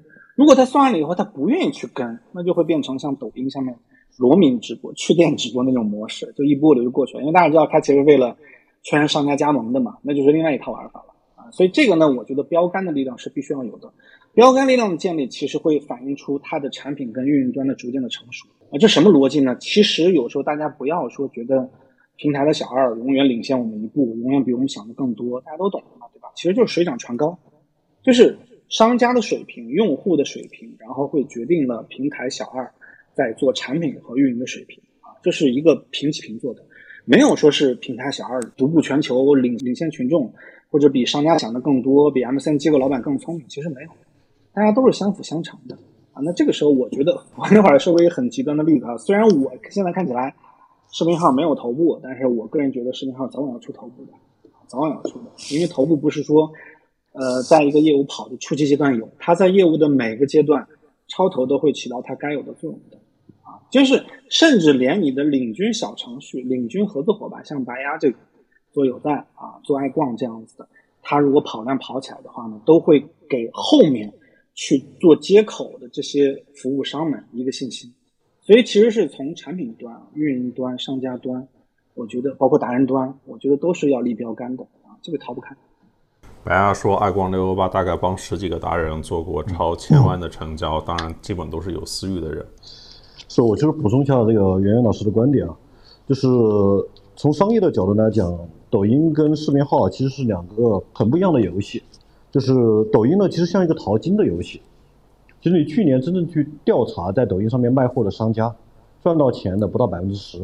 如果他算完了以后，他不愿意去跟，那就会变成像抖音上面罗敏直播、去店直播那种模式，就一波流就过去了。因为大家知道，他其实为了圈商家加盟的嘛，那就是另外一套玩法了啊。所以这个呢，我觉得标杆的力量是必须要有的。标杆力量的建立，其实会反映出它的产品跟运营端的逐渐的成熟啊。这什么逻辑呢？其实有时候大家不要说觉得平台的小二永远领先我们一步，永远比我们想的更多，大家都懂的嘛，对吧？其实就是水涨船高，就是商家的水平、用户的水平，然后会决定了平台小二在做产品和运营的水平啊。这是一个平起平坐的，没有说是平台小二独步全球、领领先群众，或者比商家想的更多，比 MCN 机构老板更聪明，其实没有。大家都是相辅相成的啊，那这个时候我觉得，我那会儿说过一个很极端的例子啊，虽然我现在看起来视频号没有头部，但是我个人觉得视频号早晚要出头部的，早晚要出的，因为头部不是说，呃，在一个业务跑的初期阶段有，它在业务的每个阶段超头都会起到它该有的作用的，啊，就是甚至连你的领军小程序、领军合作伙伴，像白鸭这个做有赞啊、做爱逛这样子的，它如果跑量跑起来的话呢，都会给后面。去做接口的这些服务商们一个信心，所以其实是从产品端、运营端、商家端，我觉得包括达人端，我觉得都是要立标杆的啊，这个逃不开。白鸭说，爱光六幺八大概帮十几个达人做过超千万的成交，当然基本都是有私域的人。是，我就是补充一下这个圆圆老师的观点啊，就是从商业的角度来讲，抖音跟视频号其实是两个很不一样的游戏。就是抖音呢，其实像一个淘金的游戏。其实你去年真正去调查在抖音上面卖货的商家，赚到钱的不到百分之十，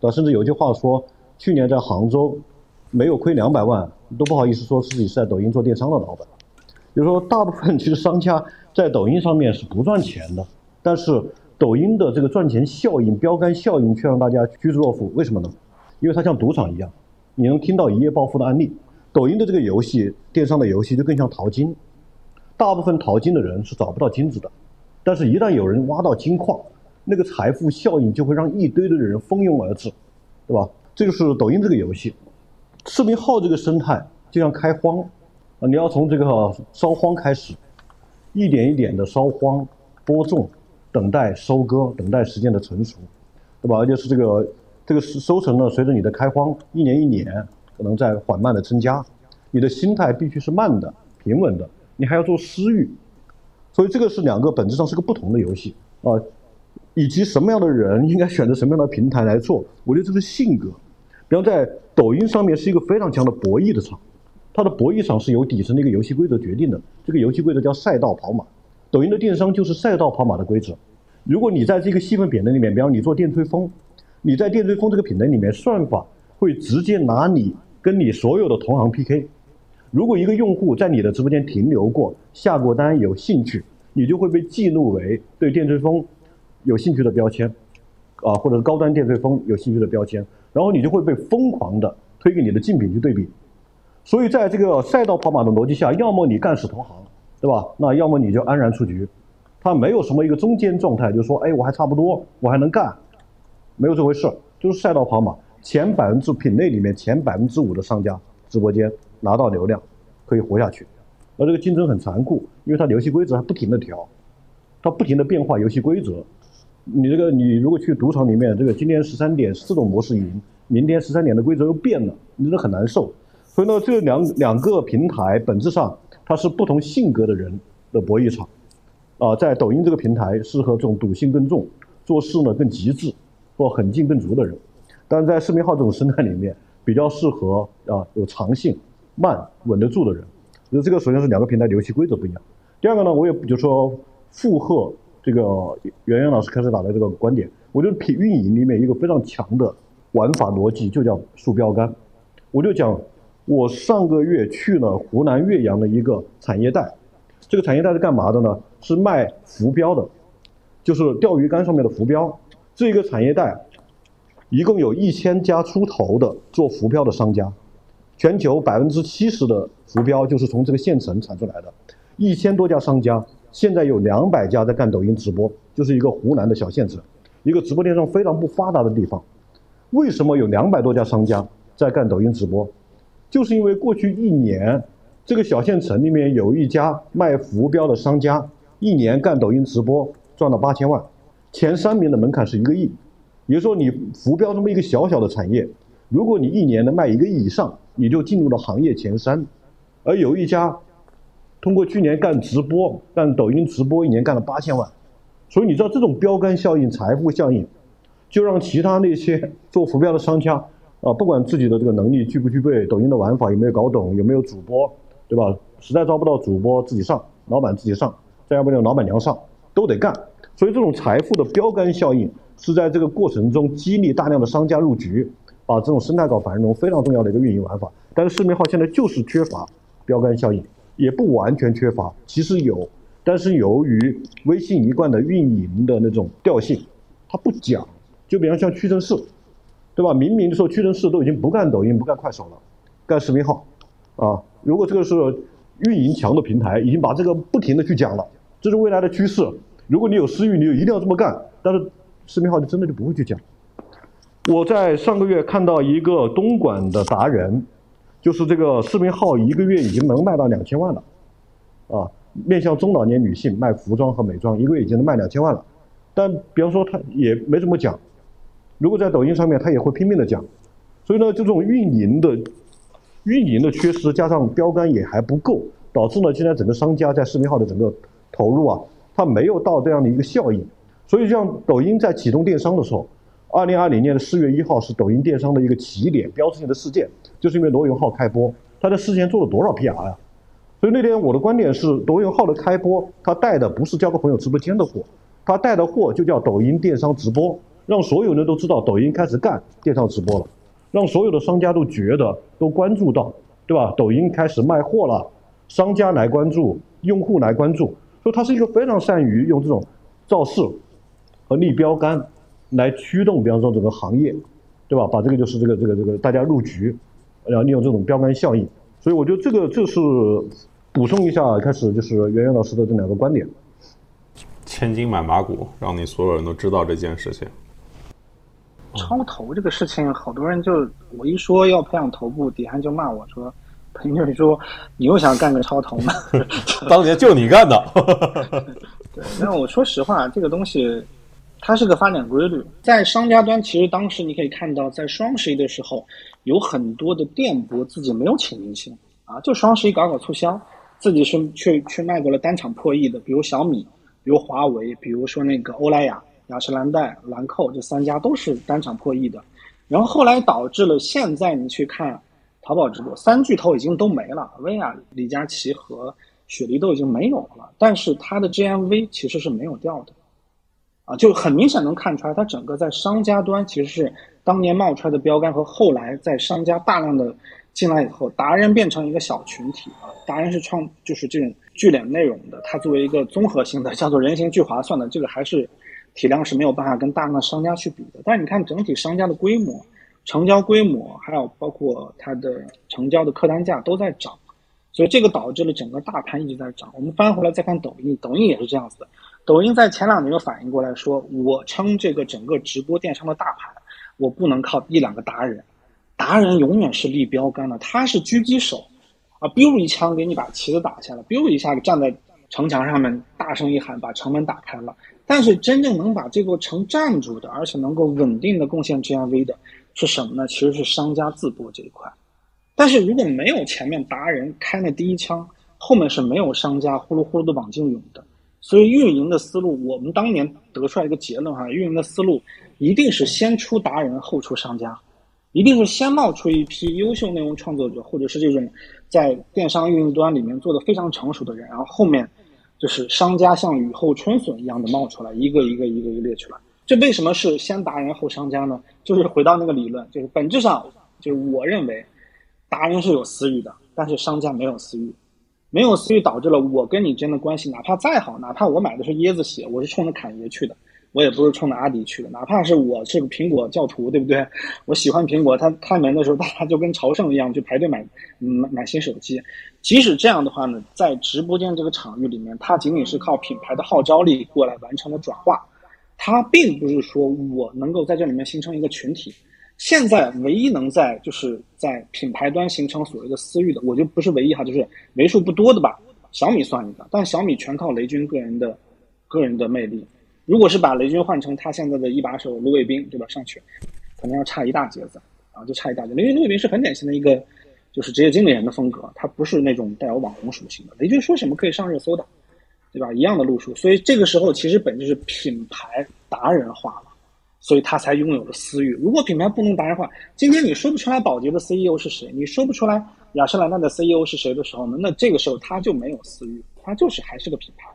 对吧？甚至有句话说，去年在杭州没有亏两百万，都不好意思说自己是在抖音做电商的老板。就是说，大部分其实商家在抖音上面是不赚钱的，但是抖音的这个赚钱效应、标杆效应却让大家趋之若鹜。为什么呢？因为它像赌场一样，你能听到一夜暴富的案例。抖音的这个游戏，电商的游戏就更像淘金，大部分淘金的人是找不到金子的，但是，一旦有人挖到金矿，那个财富效应就会让一堆堆的人蜂拥而至，对吧？这就是抖音这个游戏，视频号这个生态就像开荒，啊，你要从这个烧荒开始，一点一点的烧荒、播种，等待收割，等待时间的成熟，对吧？而且是这个这个收成呢，随着你的开荒，一年一年可能在缓慢的增加，你的心态必须是慢的、平稳的，你还要做私域，所以这个是两个本质上是个不同的游戏啊。以及什么样的人应该选择什么样的平台来做，我觉得这是性格。比方在抖音上面是一个非常强的博弈的场，它的博弈场是由底层的一个游戏规则决定的，这个游戏规则叫赛道跑马。抖音的电商就是赛道跑马的规则。如果你在这个细分品类里面，比方你做电吹风，你在电吹风这个品类里面，算法会直接拿你跟你所有的同行 PK。如果一个用户在你的直播间停留过、下过单、有兴趣，你就会被记录为对电吹风。有兴趣的标签，啊，或者是高端电吹风有兴趣的标签，然后你就会被疯狂的推给你的竞品去对比。所以在这个赛道跑马的逻辑下，要么你干死同行，对吧？那要么你就安然出局。它没有什么一个中间状态，就是说，哎，我还差不多，我还能干，没有这回事。就是赛道跑马，前百分之品类里面前百分之五的商家直播间拿到流量，可以活下去。而这个竞争很残酷，因为它游戏规则还不停的调，它不停的变化游戏规则。你这个，你如果去赌场里面，这个今天十三点四种模式赢，明天十三点的规则又变了，你真的很难受。所以呢，这两两个平台本质上它是不同性格的人的博弈场。啊，在抖音这个平台适合这种赌性更重、做事呢更极致或狠劲更足的人，但是在视频号这种生态里面，比较适合啊有长性、慢、稳得住的人。那这个首先是两个平台的游戏规则不一样。第二个呢，我也就说负荷。这个袁袁老师开始打的这个观点，我觉得品运营里面一个非常强的玩法逻辑就叫竖标杆。我就讲，我上个月去了湖南岳阳的一个产业带，这个产业带是干嘛的呢？是卖浮标的，就是钓鱼竿上面的浮标。这个产业带一共有一千家出头的做浮标的商家，全球百分之七十的浮标就是从这个县城产出来的，一千多家商家。现在有两百家在干抖音直播，就是一个湖南的小县城，一个直播电商非常不发达的地方。为什么有两百多家商家在干抖音直播？就是因为过去一年，这个小县城里面有一家卖浮标的商家，一年干抖音直播赚了八千万，前三名的门槛是一个亿。也就是说，你浮标这么一个小小的产业，如果你一年能卖一个亿以上，你就进入了行业前三。而有一家。通过去年干直播，干抖音直播，一年干了八千万，所以你知道这种标杆效应、财富效应，就让其他那些做浮标的商家啊，不管自己的这个能力具不具备，抖音的玩法有没有搞懂，有没有主播，对吧？实在招不到主播，自己上，老板自己上，再要不就老板娘上，都得干。所以这种财富的标杆效应是在这个过程中激励大量的商家入局，把这种生态搞繁荣非常重要的一个运营玩法。但是视频号现在就是缺乏标杆效应。也不完全缺乏，其实有，但是由于微信一贯的运营的那种调性，它不讲。就比方像屈臣氏，对吧？明明说屈臣氏都已经不干抖音、不干快手了，干视频号，啊，如果这个是运营强的平台，已经把这个不停的去讲了，这是未来的趋势。如果你有私域，你就一定要这么干。但是视频号就真的就不会去讲。我在上个月看到一个东莞的达人。就是这个视频号一个月已经能卖到两千万了，啊，面向中老年女性卖服装和美妆，一个月已经能卖两千万了。但比方说他也没怎么讲，如果在抖音上面他也会拼命的讲，所以呢，这种运营的运营的缺失，加上标杆也还不够，导致呢现在整个商家在视频号的整个投入啊，它没有到这样的一个效应。所以像抖音在启动电商的时候。二零二零年的四月一号是抖音电商的一个起点，标志性的事件，就是因为罗永浩开播，他在事前做了多少 PR 呀？所以那天我的观点是，罗永浩的开播，他带的不是交个朋友直播间的货，他带的货就叫抖音电商直播，让所有人都知道抖音开始干电商直播了，让所有的商家都觉得都关注到，对吧？抖音开始卖货了，商家来关注，用户来关注，所以他是一个非常善于用这种造势和立标杆。来驱动，比方说整个行业，对吧？把这个就是这个这个这个大家入局，然后利用这种标杆效应。所以我觉得这个就是补充一下，开始就是袁袁老师的这两个观点。千金买马股，让你所有人都知道这件事情。超投这个事情，好多人就我一说要培养头部，底下就骂我说彭俊说：“你又想干个超投吗？” (laughs) 当年就你干的。(laughs) 对，那我说实话，这个东西它是个发展规律。在商家端，其实当时你可以看到，在双十一的时候，有很多的店铺自己没有请明星啊，就双十一搞搞促销，自己是去去卖过了单场破亿的，比如小米，比如华为，比如说那个欧莱雅、雅诗兰黛、兰蔻这三家都是单场破亿的。然后后来导致了现在你去看淘宝直播，三巨头已经都没了，薇娅、李佳琦和雪梨都已经没有了，但是它的 GMV 其实是没有掉的，啊，就很明显能看出来，它整个在商家端其实是当年冒出来的标杆和后来在商家大量的进来以后，达人变成一个小群体啊，达人是创就是这种聚敛内容的，它作为一个综合性的叫做人形聚划算的，这个还是。体量是没有办法跟大量的商家去比的，但是你看整体商家的规模、成交规模，还有包括它的成交的客单价都在涨，所以这个导致了整个大盘一直在涨。我们翻回来再看抖音，抖音也是这样子的。抖音在前两年就反应过来说，我撑这个整个直播电商的大盘，我不能靠一两个达人，达人永远是立标杆的，他是狙击手啊，biu 一枪给你把旗子打下来，biu 一下站在城墙上面大声一喊，把城门打开了。但是真正能把这座城站住的，而且能够稳定的贡献 GMV 的是什么呢？其实是商家自播这一块。但是如果没有前面达人开那第一枪，后面是没有商家呼噜呼噜的往进涌的。所以运营的思路，我们当年得出来一个结论哈，运营的思路一定是先出达人后出商家，一定是先冒出一批优秀内容创作者，或者是这种在电商运营端里面做的非常成熟的人，然后后面。就是商家像雨后春笋一样的冒出来，一个一个一个一个列出来。这为什么是先达人后商家呢？就是回到那个理论，就是本质上，就是我认为，达人是有私欲的，但是商家没有私欲，没有私欲导致了我跟你之间的关系，哪怕再好，哪怕我买的是椰子鞋，我是冲着侃爷去的。我也不是冲着阿迪去的，哪怕是我是个苹果教徒，对不对？我喜欢苹果，他开门的时候，大家就跟朝圣一样去排队买，买买新手机。即使这样的话呢，在直播间这个场域里面，它仅仅是靠品牌的号召力过来完成了转化，它并不是说我能够在这里面形成一个群体。现在唯一能在就是在品牌端形成所谓的私域的，我就不是唯一哈，就是为数不多的吧。小米算一个，但小米全靠雷军个人的个人的魅力。如果是把雷军换成他现在的一把手卢伟斌，对吧？上去，可能要差一大截子啊，就差一大截。因为卢伟斌是很典型的一个，就是职业经理人的风格，他不是那种带有网红属性的。雷军说什么可以上热搜的，对吧？一样的路数。所以这个时候其实本质是品牌达人化了，所以他才拥有了私域。如果品牌不能达人化，今天你说不出来宝洁的 CEO 是谁，你说不出来雅诗兰黛的 CEO 是谁的时候呢？那这个时候他就没有私域，他就是还是个品牌。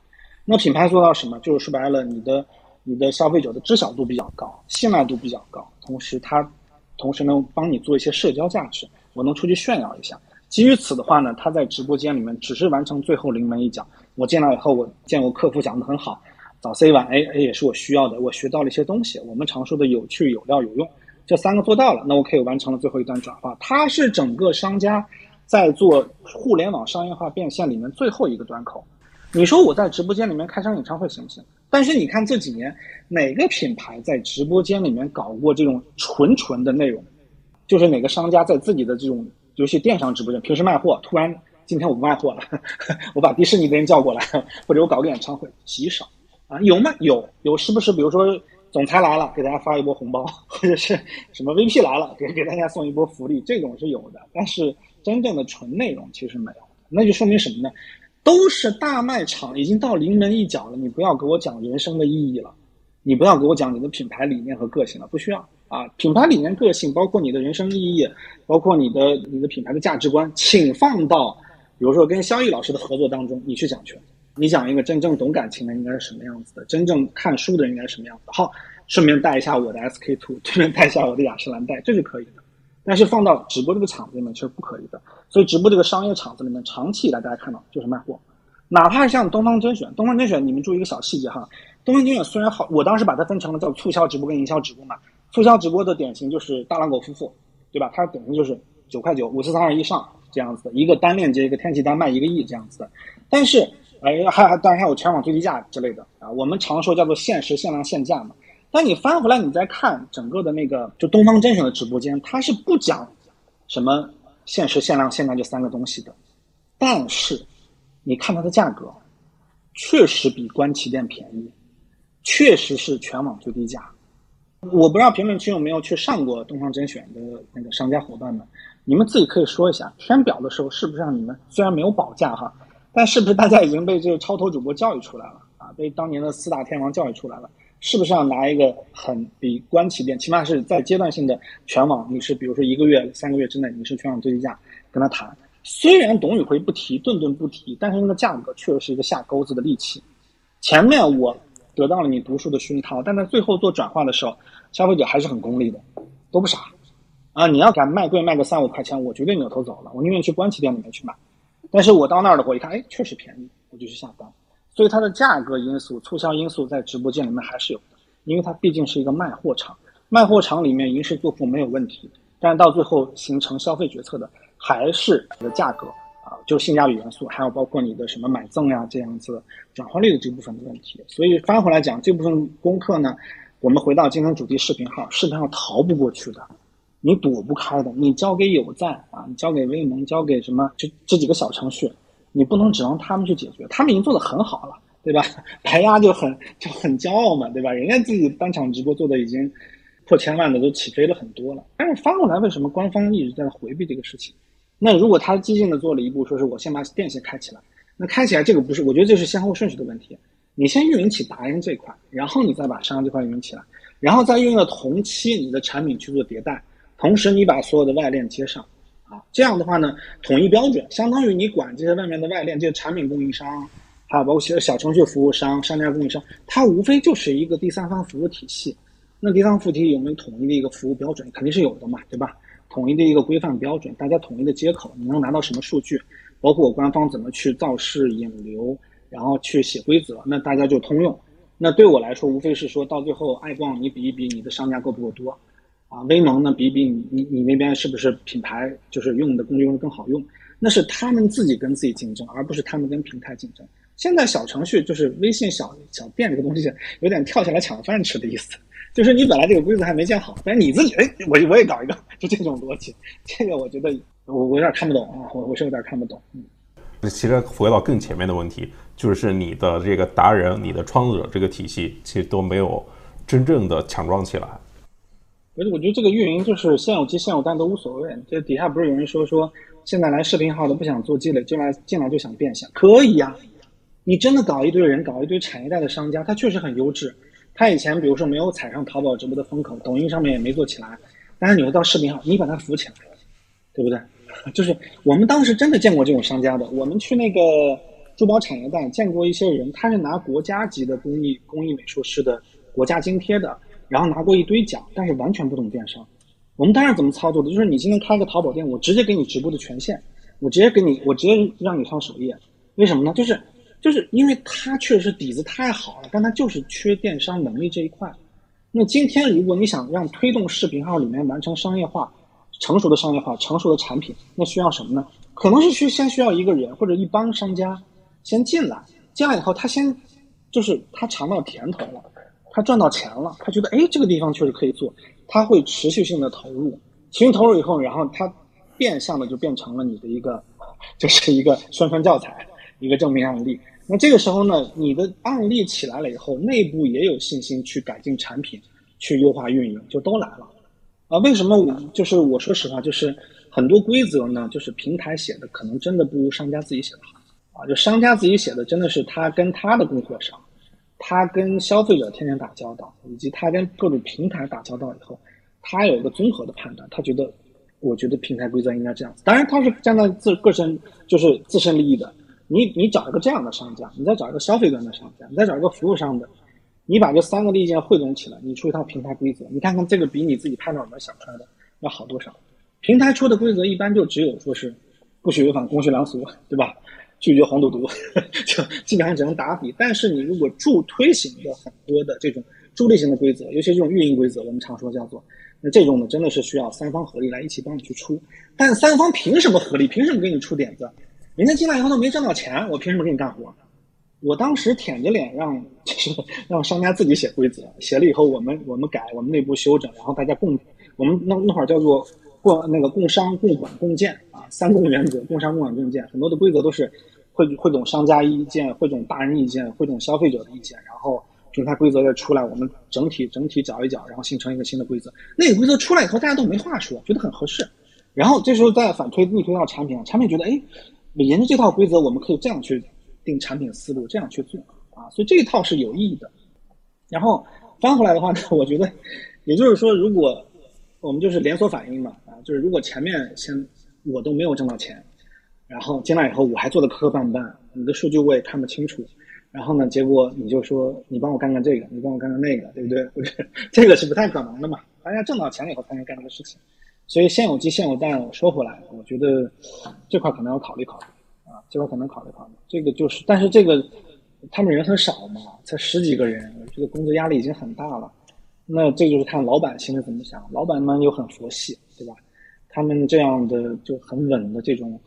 那品牌做到什么？就是说白了，你的你的消费者的知晓度比较高，信赖度比较高，同时它同时能帮你做一些社交价值，我能出去炫耀一下。基于此的话呢，他在直播间里面只是完成最后临门一脚。我进来以后，我见过客服讲的很好，早 C 晚 A A 也是我需要的，我学到了一些东西。我们常说的有趣、有料、有用，这三个做到了，那我可以完成了最后一段转化。它是整个商家在做互联网商业化变现里面最后一个端口。你说我在直播间里面开场演唱会行不行？但是你看这几年哪个品牌在直播间里面搞过这种纯纯的内容？就是哪个商家在自己的这种游戏电商直播间，平时卖货，突然今天我不卖货了，(laughs) 我把迪士尼的人叫过来，或者我搞个演唱会，极少啊？有吗？有有，是不是？比如说总裁来了，给大家发一波红包，或者是什么 VP 来了，给给大家送一波福利，这种是有的。但是真正的纯内容其实没有，那就说明什么呢？都是大卖场，已经到临门一脚了。你不要给我讲人生的意义了，你不要给我讲你的品牌理念和个性了，不需要啊。品牌理念、个性，包括你的人生意义，包括你的你的品牌的价值观，请放到比如说跟肖毅老师的合作当中，你去讲去。你讲一个真正懂感情的应该是什么样子的，真正看书的应该是什么样子。好，顺便带一下我的 SK two，(laughs) 顺便带一下我的雅诗兰黛，这是可以的。但是放到直播这个场子里面，其实不可以的。所以直播这个商业场子里面，长期以来大家看到就是卖货，哪怕像东方甄选，东方甄选你们注意一个小细节哈，东方甄选虽然好，我当时把它分成了叫促销直播跟营销直播嘛。促销直播的典型就是大狼狗夫妇，对吧？它典型就是九块九，五四三二一上这样子的一个单链接一个天气单卖一个亿这样子的。但是哎，还还当然还有全网最低价之类的啊，我们常说叫做限时限量限价嘛。但你翻回来，你再看整个的那个就东方甄选的直播间，它是不讲什么。限时限量限价这三个东西的，但是你看它的价格，确实比官旗店便宜，确实是全网最低价。我不知道评论区有没有去上过东方甄选的那个商家伙伴们，你们自己可以说一下，填表的时候是不是让你们虽然没有保价哈，但是不是大家已经被这个超头主播教育出来了啊？被当年的四大天王教育出来了。是不是要拿一个很比官旗店，起码是在阶段性的全网，你是比如说一个月、三个月之内，你是全网最低价跟他谈。虽然董宇辉不提，顿顿不提，但是那个价格确实是一个下钩子的利器。前面我得到了你读书的熏陶，但在最后做转化的时候，消费者还是很功利的，都不傻啊！你要敢卖贵卖个三五块钱，我绝对扭头走了，我宁愿去官旗店里面去买。但是我到那儿的话，一看，哎，确实便宜，我就去下单。所以它的价格因素、促销因素在直播间里面还是有的，因为它毕竟是一个卖货场，卖货场里面吟诗作赋没有问题，但是到最后形成消费决策的还是你的价格啊，就性价比元素，还有包括你的什么买赠呀这样子转化率的这部分的问题。所以翻回来讲这部分功课呢，我们回到今天主题视频号，视频号逃不过去的，你躲不开的，你交给有赞啊，你交给微盟，交给什么这这几个小程序。你不能指望他们去解决，他们已经做得很好了，对吧？(laughs) 白鸭就很就很骄傲嘛，对吧？人家自己单场直播做的已经破千万的都起飞了很多了。但是翻过来，为什么官方一直在回避这个事情？那如果他激进的做了一步，说是我先把店先开起来，那开起来这个不是？我觉得这是先后顺序的问题。你先运营起达人这块，然后你再把商家这块运营起来，然后再运用的同期你的产品去做迭代，同时你把所有的外链接上。啊，这样的话呢，统一标准，相当于你管这些外面的外链，这些产品供应商，还有包括些小程序服务商、商家供应商，它无非就是一个第三方服务体系。那第三方服务体系有没有统一的一个服务标准？肯定是有的嘛，对吧？统一的一个规范标准，大家统一的接口，你能拿到什么数据？包括我官方怎么去造势引流，然后去写规则，那大家就通用。那对我来说，无非是说到最后，爱逛你比一比你的商家够不够多。啊，威盟呢比比你你你那边是不是品牌就是用的工具用的更好用？那是他们自己跟自己竞争，而不是他们跟平台竞争。现在小程序就是微信小小店这个东西，有点跳下来抢饭吃的意思。就是你本来这个规则还没建好，但是你自己哎，我我也搞一个，就这种逻辑。这个我觉得我我有点看不懂啊，我我是有点看不懂。嗯，其实回到更前面的问题，就是你的这个达人、你的创作者这个体系，其实都没有真正的强壮起来。我我觉得这个运营就是现有鸡现有单都无所谓。这底下不是有人说说现在来视频号的不想做积累，进来进来就想变现，可以呀。你真的搞一堆人，搞一堆产业带的商家，他确实很优质。他以前比如说没有踩上淘宝直播的风口，抖音上面也没做起来，但是你会到视频号，你把他扶起来，对不对？(laughs) 就是我们当时真的见过这种商家的。我们去那个珠宝产业带见过一些人，他是拿国家级的工艺工艺美术师的国家津贴的。然后拿过一堆奖，但是完全不懂电商。我们当然怎么操作的，就是你今天开个淘宝店，我直接给你直播的权限，我直接给你，我直接让你上首页。为什么呢？就是就是因为他确实底子太好了，但他就是缺电商能力这一块。那今天如果你想让推动视频号里面完成商业化、成熟的商业化、成熟的产品，那需要什么呢？可能是需先需要一个人或者一帮商家先进来，进来以后他先就是他尝到甜头了。他赚到钱了，他觉得哎，这个地方确实可以做，他会持续性的投入，持续投入以后，然后他变相的就变成了你的一个，(laughs) 就是一个宣传教材，一个证明案例。那这个时候呢，你的案例起来了以后，内部也有信心去改进产品，去优化运营，就都来了。啊，为什么我就是我说实话，就是很多规则呢，就是平台写的可能真的不如商家自己写的好啊，就商家自己写的真的是他跟他的供货商。他跟消费者天天打交道，以及他跟各种平台打交道以后，他有一个综合的判断。他觉得，我觉得平台规则应该这样子。当然，他是站在自个身，就是自身利益的。你你找一个这样的商家，你再找一个消费端的商家，你再找一个服务商的，你把这三个利益汇总起来，你出一套平台规则，你看看这个比你自己判断有没有想出来的要好多少？平台出的规则一般就只有说是不许违反公序良俗，对吧？拒绝黄赌毒，(laughs) 就基本上只能打底。但是你如果助推型的很多的这种助力型的规则，尤其这种运营规则，我们常说叫做，那这种呢真的是需要三方合力来一起帮你去出。但三方凭什么合力？凭什么给你出点子？人家进来以后都没挣到钱，我凭什么给你干活？我当时舔着脸让就是 (laughs) 让商家自己写规则，写了以后我们我们改，我们内部修整，然后大家共我们那那会儿叫做共那个共商共管共建。三公原则、工商共享共建，很多的规则都是汇汇总商家意见、汇总大人意见、汇总消费者的意见，然后平台规则再出来，我们整体整体搅一搅，然后形成一个新的规则。那个规则出来以后，大家都没话说，觉得很合适。然后这时候再反推逆推到产品，产品觉得哎，沿着这套规则，我们可以这样去定产品思路，这样去做啊，所以这一套是有意义的。然后翻回来的话呢，我觉得，也就是说，如果我们就是连锁反应嘛，啊，就是如果前面先我都没有挣到钱，然后进来以后我还做的磕磕绊绊，你的数据我也看不清楚，然后呢，结果你就说你帮我干干这个，你帮我干干那个，对不对？不是，这个是不太可能的嘛，大家挣到钱了以后才能干这个事情。所以现有鸡现有蛋，我说回来，我觉得这块可能要考虑考虑啊，这块可能考虑考虑。这个就是，但是这个他们人很少嘛，才十几个人，我觉得工作压力已经很大了。那这就是看老板心里怎么想，老板们又很佛系，对吧？他们这样的就很稳的这种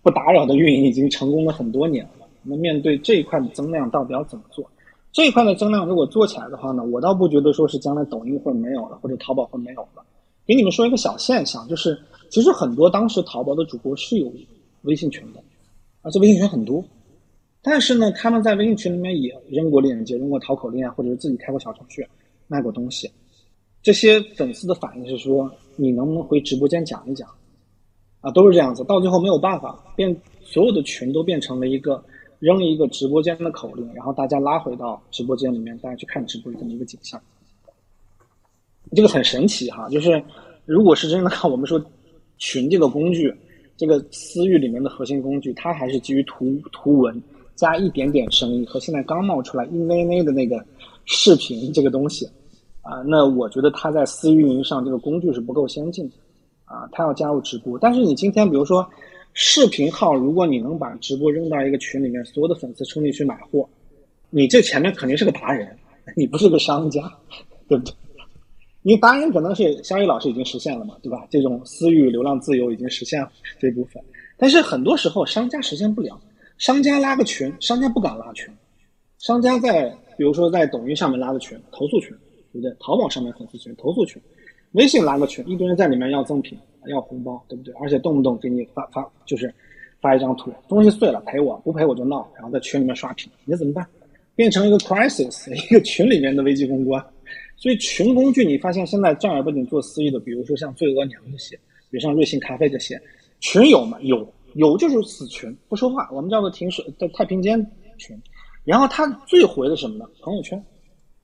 不打扰的运营已经成功了很多年了。那面对这一块的增量，到底要怎么做？这一块的增量如果做起来的话呢，我倒不觉得说是将来抖音会没有了，或者淘宝会没有了。给你们说一个小现象，就是其实很多当时淘宝的主播是有微信群的，而且微信群很多，但是呢，他们在微信群里面也扔过链接、扔过淘口令啊，或者是自己开过小程序卖过东西。这些粉丝的反应是说：“你能不能回直播间讲一讲？”啊，都是这样子。到最后没有办法，变所有的群都变成了一个扔一个直播间的口令，然后大家拉回到直播间里面，大家去看直播的这么一个景象。这个很神奇哈，就是如果是真的看我们说群这个工具，这个私域里面的核心工具，它还是基于图图文加一点点声音和现在刚冒出来一内内的那个视频这个东西啊，那我觉得它在私域运营上这个工具是不够先进的啊，它要加入直播。但是你今天比如说视频号，如果你能把直播扔到一个群里面，所有的粉丝冲进去买货，你这前面肯定是个达人，(laughs) 你不是个商家，对不对？因为达人可能是肖宇老师已经实现了嘛，对吧？这种私域流量自由已经实现了这部分，但是很多时候商家实现不了。商家拉个群，商家不敢拉群。商家在比如说在抖音上面拉个群，投诉群，对不对？淘宝上面粉丝群，投诉群。微信拉个群，一堆人在里面要赠品、要红包，对不对？而且动不动给你发发就是发一张图，东西碎了赔我，不赔我就闹，然后在群里面刷屏，你怎么办？变成一个 crisis，(laughs) 一个群里面的危机公关。所以群工具，你发现现在正儿八经做私域的，比如说像醉额娘这些，比如像瑞幸咖啡这些，群有吗？有，有就是死群，不说话，我们叫做停水在太平间群。然后他最回的什么呢？朋友圈，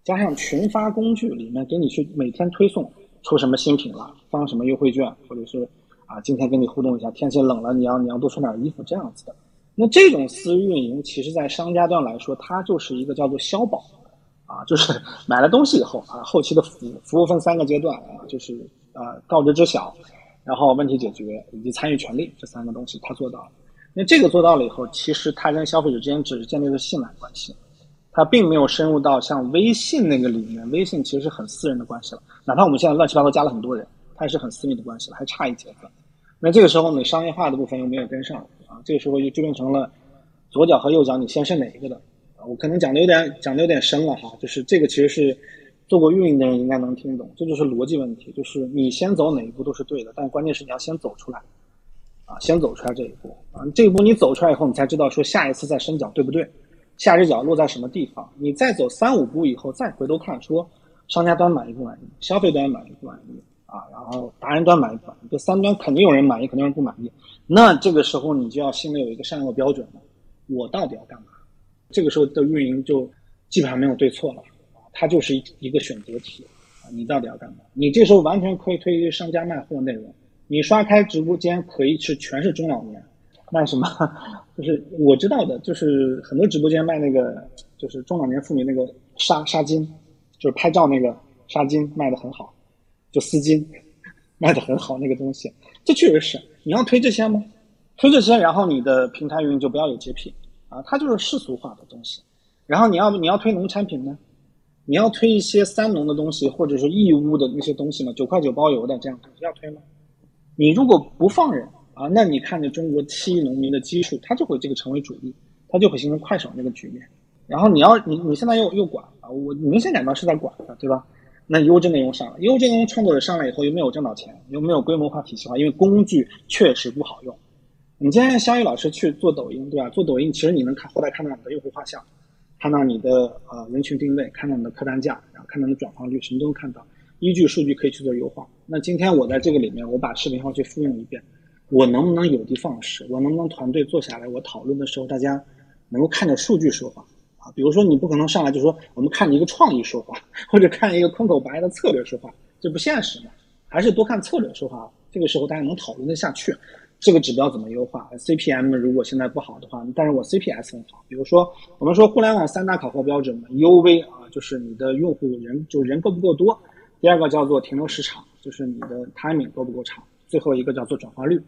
加上群发工具里面给你去每天推送出什么新品了，发什么优惠券，或者是啊今天跟你互动一下，天气冷了你要你要多穿点衣服这样子的。那这种私域运营，其实在商家端来说，它就是一个叫做消保。啊，就是买了东西以后啊，后期的服务服务分三个阶段啊，就是呃告知知晓，然后问题解决以及参与权利这三个东西他做到了。那这个做到了以后，其实他跟消费者之间只是建立了信赖关系，他并没有深入到像微信那个里面。微信其实是很私人的关系了，哪怕我们现在乱七八糟加了很多人，它也是很私密的关系了，还差一节子。那这个时候你商业化的部分又没有跟上啊，这个时候就就变成了左脚和右脚，你先是哪一个的？我可能讲的有点讲的有点深了哈，就是这个其实是做过运营的人应该能听懂，这就是逻辑问题，就是你先走哪一步都是对的，但关键是你要先走出来，啊，先走出来这一步啊，这一步你走出来以后，你才知道说下一次再伸脚对不对，下只脚落在什么地方，你再走三五步以后再回头看说商家端满意不满意，消费端满意不满意啊，然后达人端满意不满意，这三端肯定有人满意，肯定有人不满意，那这个时候你就要心里有一个善恶标准了，我到底要干嘛？这个时候的运营就基本上没有对错了啊，它就是一一个选择题啊，你到底要干嘛？你这时候完全可以推商家卖货内容，你刷开直播间可以是全是中老年卖什么？(laughs) 就是我知道的，就是很多直播间卖那个就是中老年妇女那个纱纱巾，就是拍照那个纱巾卖的很好，就丝巾 (laughs) 卖的很好那个东西，这确实是你要推这些吗？推这些，然后你的平台运营就不要有洁癖。啊，它就是世俗化的东西，然后你要你要推农产品呢，你要推一些三农的东西，或者是义乌的那些东西嘛，九块九包邮的这样东西要推吗？你如果不放人啊，那你看着中国七亿农民的基数，它就会这个成为主力，它就会形成快手那个局面。然后你要你你现在又又管啊，我明显感到是在管的，对吧？那优质内容上了，优质内容创作者上来以后又没有挣到钱，又没有规模化体系化，因为工具确实不好用。你今天肖宇老师去做抖音，对吧？做抖音其实你能看后台看到你的用户画像，看到你的呃人群定位，看到你的客单价，然后看到你的转化率，什么都能看到。依据数据可以去做优化。那今天我在这个里面，我把视频号去复用一遍，我能不能有的放矢？我能不能团队坐下来，我讨论的时候大家能够看着数据说话啊？比如说你不可能上来就说我们看你一个创意说话，或者看一个空口白的策略说话，这不现实嘛？还是多看策略说话，这个时候大家能讨论得下去。这个指标怎么优化？CPM 如果现在不好的话，但是我 CPS 很好。比如说，我们说互联网三大考核标准嘛，UV 啊，就是你的用户人就人够不够多；第二个叫做停留时长，就是你的 timing 够不够长；最后一个叫做转化率。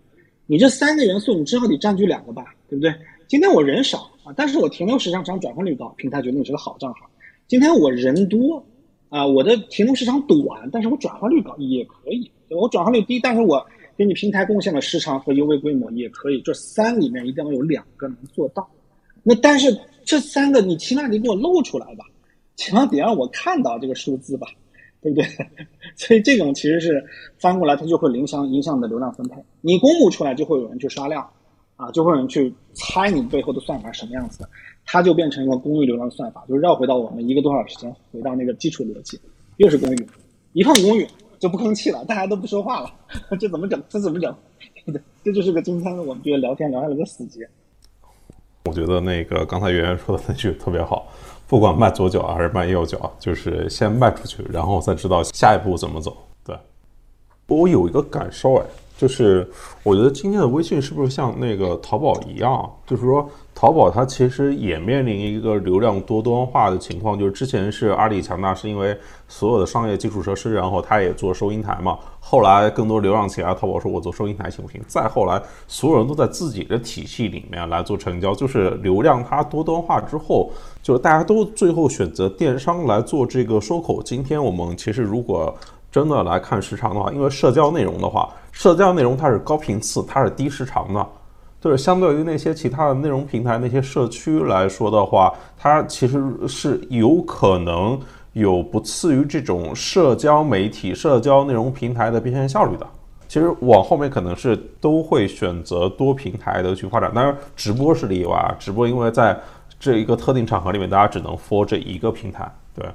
你这三个元素，你至少得占据两个吧，对不对？今天我人少啊，但是我停留时长长，转化率高，平台觉得你是个好账号。今天我人多啊，我的停留时长短，但是我转化率高也可以。我转化率低，但是我。给你平台贡献的时长和 UV 规模也可以，这三里面一定要有两个能做到。那但是这三个你起码得给我露出来吧，起码得让我看到这个数字吧，对不对？(laughs) 所以这种其实是翻过来，它就会影响影响你的流量分配。你公布出来，就会有人去刷量，啊，就会有人去猜你背后的算法什么样子的，它就变成一个公域流量算法，就是绕回到我们一个多小时前回到那个基础逻辑，又是公域，一碰公域。就不吭气了，大家都不说话了，(laughs) 这怎么整？这怎么整？对这就是个今天我们这个聊天聊下来的死结。我觉得那个刚才圆圆说的那句特别好，不管迈左脚还是迈右脚，就是先迈出去，然后再知道下一步怎么走。对，我有一个感受，哎，就是我觉得今天的微信是不是像那个淘宝一样，就是说。淘宝它其实也面临一个流量多端化的情况，就是之前是阿里强大，是因为所有的商业基础设施，然后它也做收银台嘛。后来更多流量起来，淘宝说我做收银台行不行？再后来，所有人都在自己的体系里面来做成交，就是流量它多端化之后，就是大家都最后选择电商来做这个收口。今天我们其实如果真的来看时长的话，因为社交内容的话，社交内容它是高频次，它是低时长的。就是相对于那些其他的内容平台、那些社区来说的话，它其实是有可能有不次于这种社交媒体、社交内容平台的变现效率的。其实往后面可能是都会选择多平台的去发展，当然直播是例外啊。直播因为在这一个特定场合里面，大家只能 for 这一个平台。对，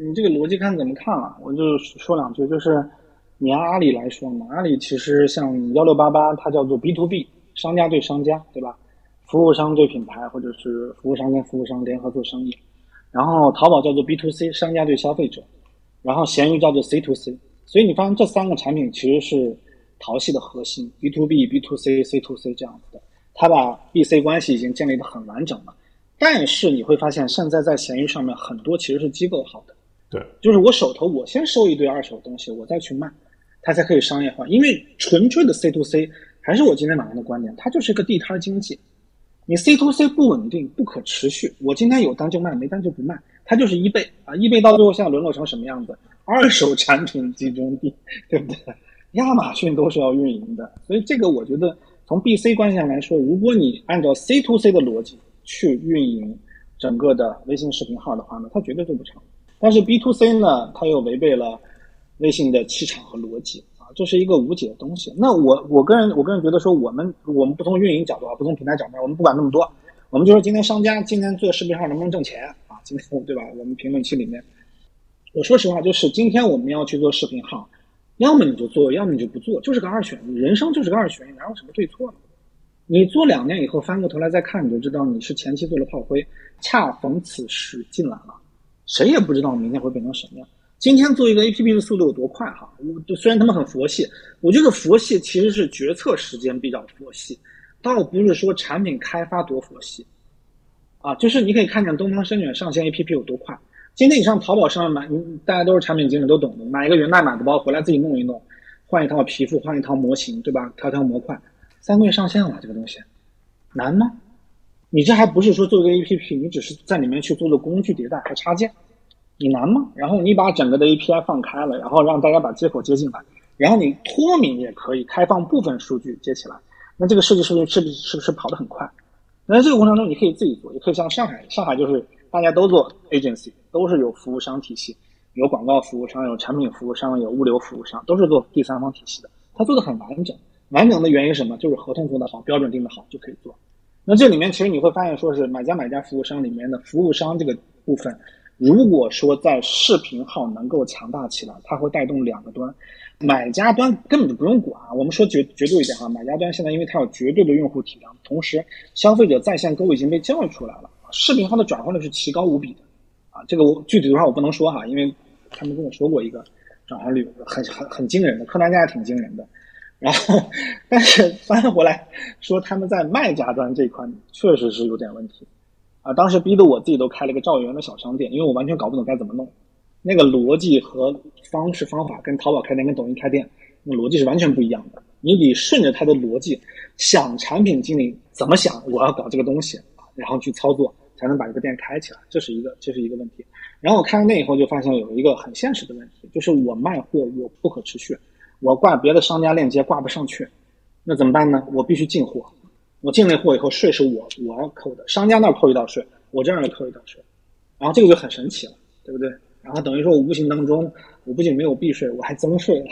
你这个逻辑看怎么看啊？我就说两句，就是你按阿里来说嘛，阿里其实像幺六八八，它叫做 B to B。商家对商家，对吧？服务商对品牌，或者是服务商跟服务商联合做生意。然后淘宝叫做 B to C，商家对消费者。然后闲鱼叫做 C to C。所以你发现这三个产品其实是淘系的核心，B to B、B to C、C to C 这样子的。它把 B C 关系已经建立的很完整了。但是你会发现，现在在闲鱼上面很多其实是机构号的。对，就是我手头我先收一堆二手东西，我再去卖，它才可以商业化。因为纯粹的 C to C。还是我今天晚上的观点，它就是一个地摊经济，你 C to C 不稳定、不可持续。我今天有单就卖，没单就不卖，它就是一倍啊！一倍到最后现在沦落成什么样子？二手产品集中地，(laughs) 对不对？亚马逊都是要运营的，所以这个我觉得从 B C 关系上来说，如果你按照 C to C 的逻辑去运营整个的微信视频号的话呢，它绝对做不成。但是 B to C 呢，它又违背了微信的气场和逻辑啊。这是一个无解的东西。那我我个人我个人觉得说，我们我们不从运营角度啊，不从平台角度，我们不管那么多，我们就说今天商家今天做视频号能不能挣钱啊？今天对吧？我们评论区里面，我说实话，就是今天我们要去做视频号，要么你就做，要么你就不做，就是个二选一。人生就是个二选一，哪有什么对错呢？你做两年以后翻过头来再看，你就知道你是前期做了炮灰，恰逢此时进来了，谁也不知道明天会变成什么样。今天做一个 A P P 的速度有多快哈？就虽然他们很佛系，我觉得佛系其实是决策时间比较佛系，倒不是说产品开发多佛系，啊，就是你可以看见东方深远上线 A P P 有多快。今天你上淘宝上面买，大家都是产品经理都懂的，买一个源代码的包回来自己弄一弄，换一套皮肤，换一套模型，对吧？调调模块，三个月上线了，这个东西难吗？你这还不是说做一个 A P P，你只是在里面去做了工具迭代和插件。你难吗？然后你把整个的 API 放开了，然后让大家把接口接进来，然后你脱敏也可以开放部分数据接起来，那这个设计数据是不是是不是跑得很快？那在这个过程中，你可以自己做，也可以像上海，上海就是大家都做 agency，都是有服务商体系，有广告服务商，有产品服务商，有物流服务商，都是做第三方体系的，它做的很完整。完整的原因什么？就是合同做得好，标准定得好就可以做。那这里面其实你会发现，说是买家买家服务商里面的服务商这个部分，如果说在视频号能够强大起来，它会带动两个端。买家端根本就不用管，我们说绝绝对一点哈，买家端现在因为它有绝对的用户体量，同时消费者在线购物已经被教育出来了，视频号的转化率是奇高无比的，啊，这个我具体的话我不能说哈，因为他们跟我说过一个转化率很很很惊人的，客单价也挺惊人的，然后但是翻回来说他们在卖家端这一块确实是有点问题，啊，当时逼得我自己都开了个赵元的小商店，因为我完全搞不懂该怎么弄。那个逻辑和方式方法跟淘宝开店、跟抖音开店，那逻辑是完全不一样的。你得顺着它的逻辑想，产品经理怎么想，我要搞这个东西然后去操作，才能把这个店开起来。这是一个，这是一个问题。然后我开完店以后，就发现有一个很现实的问题，就是我卖货我不可持续，我挂别的商家链接挂不上去，那怎么办呢？我必须进货，我进了货以后，税是我我要扣的，商家那扣一道税，我这儿要扣一道税，然后这个就很神奇了，对不对？然后等于说，我无形当中，我不仅没有避税，我还增税了，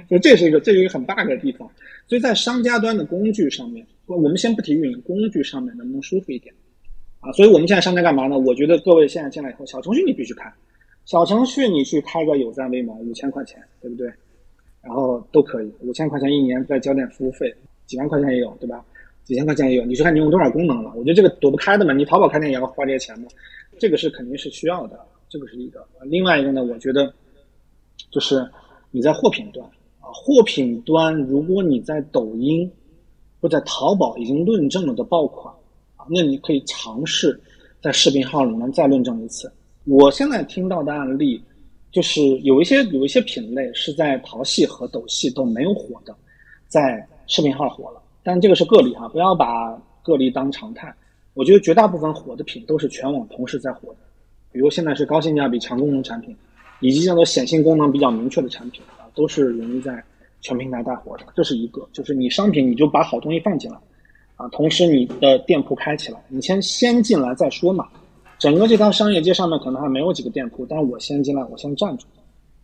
(laughs) 所以这是一个，这是一个很 bug 的地方。所以在商家端的工具上面，我们先不提运营，工具上面能不能舒服一点啊？所以我们现在商家干嘛呢？我觉得各位现在进来以后，小程序你必须开，小程序你去开个有赞微盟，五千块钱，对不对？然后都可以，五千块钱一年再交点服务费，几万块钱也有，对吧？几千块钱也有，你是看你用多少功能了。我觉得这个躲不开的嘛，你淘宝开店也要花这些钱嘛，这个是肯定是需要的。这个是一个，另外一个呢，我觉得就是你在货品端啊，货品端如果你在抖音或在淘宝已经论证了的爆款啊，那你可以尝试在视频号里面再论证一次。我现在听到的案例就是有一些有一些品类是在淘系和抖系都没有火的，在视频号火了，但这个是个例哈，不要把个例当常态。我觉得绝大部分火的品都是全网同时在火的。比如现在是高性价比强功能产品，以及叫做显性功能比较明确的产品啊，都是容易在全平台大火的。这是一个，就是你商品你就把好东西放进来，啊，同时你的店铺开起来，你先先进来再说嘛。整个这条商业街上面可能还没有几个店铺，但是我先进来，我先站住。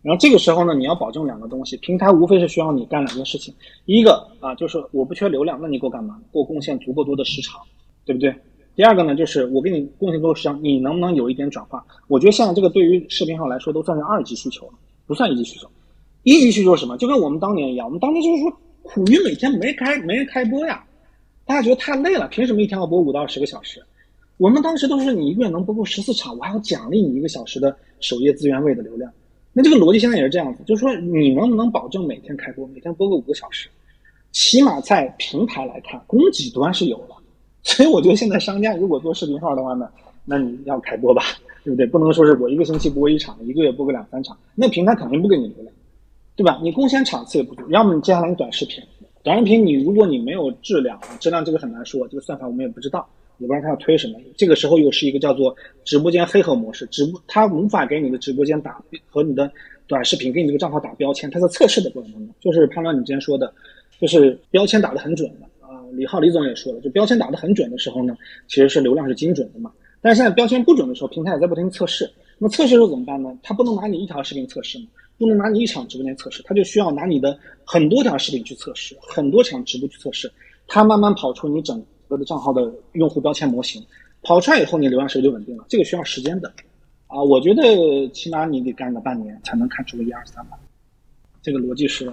然后这个时候呢，你要保证两个东西，平台无非是需要你干两件事情，一个啊就是我不缺流量，那你给我干嘛？给我贡献足够多的市场，对不对？第二个呢，就是我给你贡献多少市场，你能不能有一点转化？我觉得像这个对于视频号来说，都算是二级需求了，不算一级需求。一级需求是什么？就跟我们当年一样，我们当年就是说苦于每天没开没人开播呀，大家觉得太累了，凭什么一天要播五到十个小时？我们当时都是你一个月能播够十四场，我还要奖励你一个小时的首页资源位的流量。那这个逻辑现在也是这样子，就是说你能不能保证每天开播，每天播个五个小时？起码在平台来看，供给端是有了。所以我觉得现在商家如果做视频号的话呢，那你要开播吧，对不对？不能说是我一个星期播一场，一个月播个两三场，那平台肯定不给你流量，对吧？你贡献场次也不足，要么你接下来你短视频，短视频你如果你没有质量，质量这个很难说，这个算法我们也不知道，也不知道他要推什么。这个时候又是一个叫做直播间黑盒模式，直播他无法给你的直播间打和你的短视频给你这个账号打标签，他在测试的过程当中，就是潘乱你之前说的，就是标签打得很准的啊。李浩李总也说了，就标签打得很准的时候呢，其实是流量是精准的嘛。但是现在标签不准的时候，平台也在不停测试。那测试时候怎么办呢？他不能拿你一条视频测试嘛，不能拿你一场直播间测试，他就需要拿你的很多条视频去测试，很多场直播去测试，他慢慢跑出你整个的账号的用户标签模型，跑出来以后，你流量是不是就稳定了？这个需要时间的啊，我觉得起码你得干个半年才能看出个一二三吧。这个逻辑是。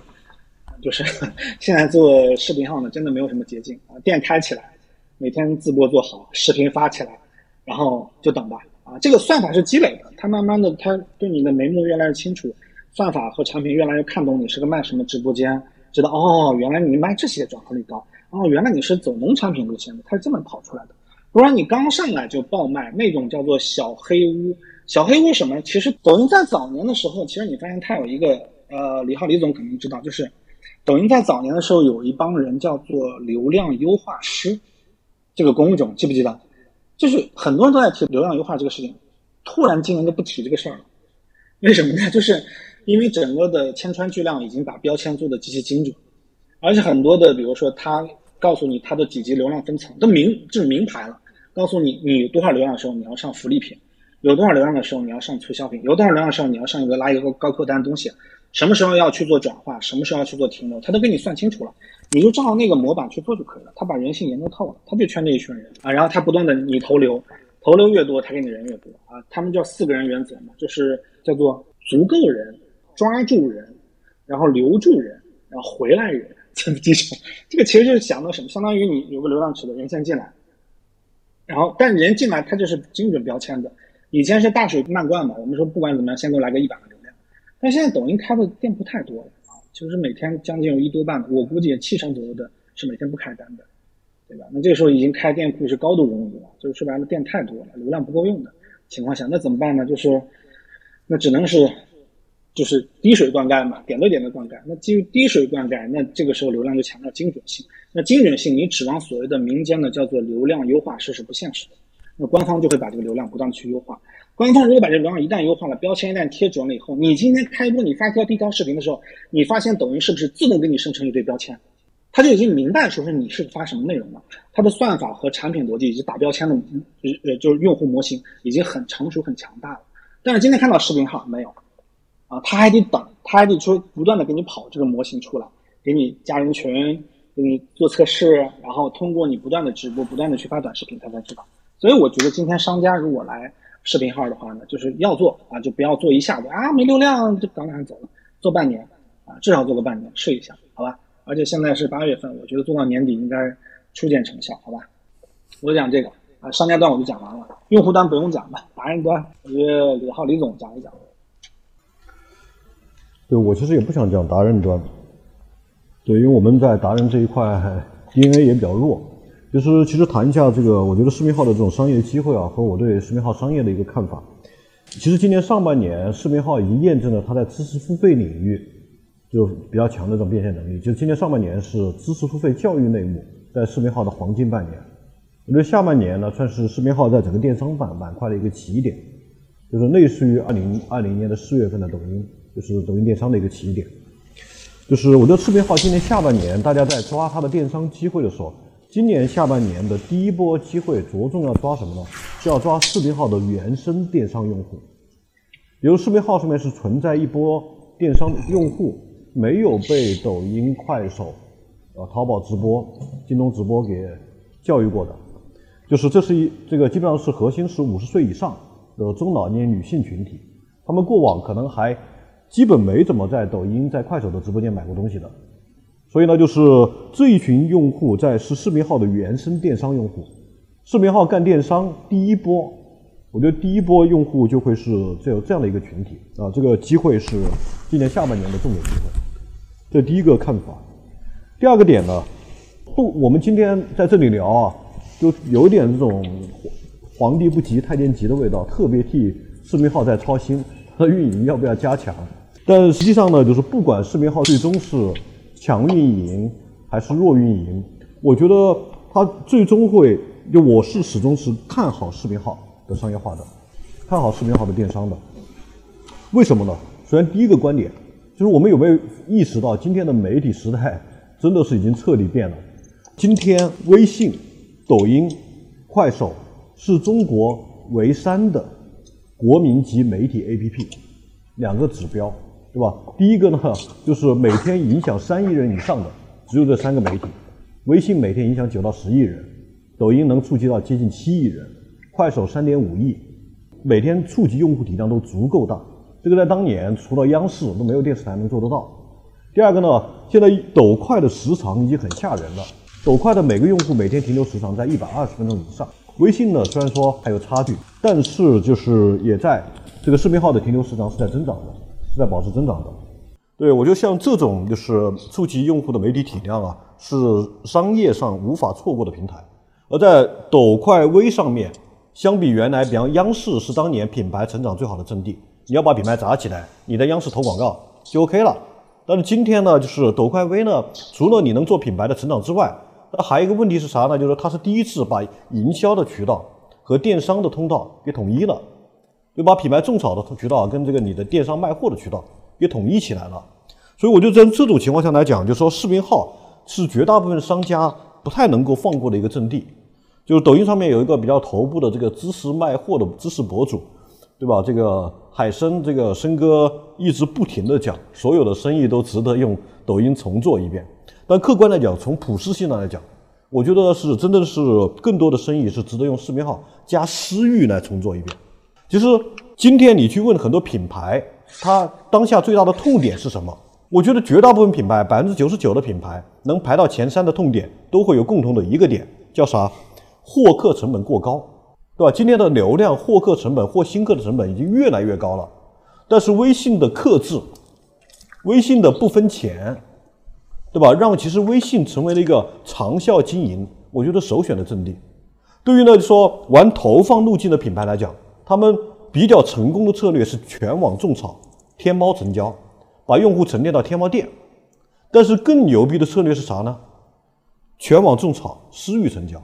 就是 (laughs) 现在做视频号呢，真的没有什么捷径啊！店开起来，每天自播做好，视频发起来，然后就等吧啊！这个算法是积累的，它慢慢的，它对你的眉目越来越清楚，算法和产品越来越看懂你是个卖什么直播间，知道哦，原来你卖这些转化率高，哦，原来你是走农产品路线的，它是这么跑出来的。不然你刚上来就爆卖那种叫做小黑屋，小黑屋什么？其实抖音在早年的时候，其实你发现它有一个呃，李浩李总肯定知道，就是。抖音在早年的时候有一帮人叫做流量优化师，这个工种记不记得？就是很多人都在提流量优化这个事情，突然今年就不提这个事儿了，为什么呢？就是因为整个的千川巨量已经把标签做的极其精准，而且很多的，比如说他告诉你他的几级流量分层都明就是明牌了，告诉你你有多少流量的时候你要上福利品，有多少流量的时候你要上促销品，有多少流量的时候你要上一个拉一个高客单的东西。什么时候要去做转化，什么时候要去做停留，他都给你算清楚了，你就照那个模板去做就可以了。他把人性研究透了，他就圈这一群人啊，然后他不断的你投流，投流越多，他给你人越多啊。他们叫四个人原则嘛，就是叫做足够人、抓住人，然后留住人，然后回来人，这么几种。这个其实就是想到什么，相当于你有个流量池的人先进来，然后但人进来他就是精准标签的。以前是大水漫灌嘛，我们说不管怎么样，先给我来个一百个流量。但现在抖音开的店铺太多了啊，就是每天将近有一多半，我估计七成左右的是每天不开单的，对吧？那这个时候已经开店铺是高度冗余了，就是说白了店太多了，流量不够用的情况下，那怎么办呢？就是那只能是就是滴水灌溉嘛，点对点的灌溉。那基于滴水灌溉，那这个时候流量就强调精准性。那精准性，你指望所谓的民间的叫做流量优化是是不现实的。那官方就会把这个流量不断去优化。官方如果把这个流量一旦优化了，标签一旦贴准了以后，你今天开播你发一条第一条视频的时候，你发现抖音是不是自动给你生成一堆标签？他就已经明白说是你是发什么内容了。它的算法和产品逻辑以及打标签的呃就是用户模型已经很成熟很强大了。但是今天看到视频号没有啊？他还得等，他还得说不断的给你跑这个模型出来，给你加人群，给你做测试，然后通过你不断的直播，不断的去发短视频，他才知道。所以我觉得今天商家如果来视频号的话呢，就是要做啊，就不要做一下子啊没流量就赶赶走了，做半年啊，至少做个半年试一下，好吧？而且现在是八月份，我觉得做到年底应该初见成效，好吧？我讲这个啊，商家端我就讲完了，用户端不用讲了，达人端我觉得李浩李总讲一讲。对我其实也不想讲达人端，对，因为我们在达人这一块 DNA 也比较弱。就是其实谈一下这个，我觉得视频号的这种商业机会啊，和我对视频号商业的一个看法。其实今年上半年，视频号已经验证了它在知识付费领域就比较强的这种变现能力。就今年上半年是知识付费教育类目在视频号的黄金半年。我觉得下半年呢，算是视频号在整个电商板板块的一个起点，就是类似于二零二零年的四月份的抖音，就是抖音电商的一个起点。就是我觉得视频号今年下半年大家在抓它的电商机会的时候。今年下半年的第一波机会，着重要抓什么呢？就要抓视频号的原生电商用户。比如视频号上面是存在一波电商用户，没有被抖音、快手、呃淘宝直播、京东直播给教育过的，就是这是一这个基本上是核心是五十岁以上的中老年女性群体，他们过往可能还基本没怎么在抖音、在快手的直播间买过东西的。所以呢，就是这一群用户在是视频号的原生电商用户，视频号干电商第一波，我觉得第一波用户就会是这有这样的一个群体啊，这个机会是今年下半年的重点机会，这第一个看法。第二个点呢，不，我们今天在这里聊啊，就有点这种皇帝不急太监急的味道，特别替视频号在操心，它的运营要不要加强？但实际上呢，就是不管视频号最终是。强运营还是弱运营？我觉得它最终会，就我是始终是看好视频号的商业化的，看好视频号的电商的。为什么呢？首先第一个观点就是我们有没有意识到今天的媒体时代真的是已经彻底变了？今天微信、抖音、快手是中国唯三的国民级媒体 APP，两个指标。对吧？第一个呢，就是每天影响三亿人以上的，只有这三个媒体。微信每天影响九到十亿人，抖音能触及到接近七亿人，快手三点五亿，每天触及用户体量都足够大。这个在当年除了央视都没有电视台能做得到。第二个呢，现在抖快的时长已经很吓人了，抖快的每个用户每天停留时长在一百二十分钟以上。微信呢，虽然说还有差距，但是就是也在这个视频号的停留时长是在增长的。是在保持增长的，对我觉得像这种就是触及用户的媒体体量啊，是商业上无法错过的平台。而在抖快微上面，相比原来，比方央视是当年品牌成长最好的阵地，你要把品牌砸起来，你在央视投广告就 OK 了。但是今天呢，就是抖快微呢，除了你能做品牌的成长之外，那还有一个问题是啥呢？就是它是第一次把营销的渠道和电商的通道给统一了。就把品牌种草的渠道跟这个你的电商卖货的渠道给统一起来了，所以我就在这种情况下来讲，就说视频号是绝大部分商家不太能够放过的一个阵地。就是抖音上面有一个比较头部的这个知识卖货的知识博主，对吧？这个海参，这个申哥一直不停的讲，所有的生意都值得用抖音重做一遍。但客观来讲，从普适性上来讲，我觉得是真的是更多的生意是值得用视频号加私域来重做一遍。其实今天你去问很多品牌，它当下最大的痛点是什么？我觉得绝大部分品牌，百分之九十九的品牌能排到前三的痛点，都会有共同的一个点，叫啥？获客成本过高，对吧？今天的流量、获客成本、获新客的成本已经越来越高了，但是微信的克制，微信的不分钱，对吧？让其实微信成为了一个长效经营，我觉得首选的阵地。对于呢说玩投放路径的品牌来讲，他们比较成功的策略是全网种草、天猫成交。把用户沉淀到天猫店，但是更牛逼的策略是啥呢？全网种草，私域成交。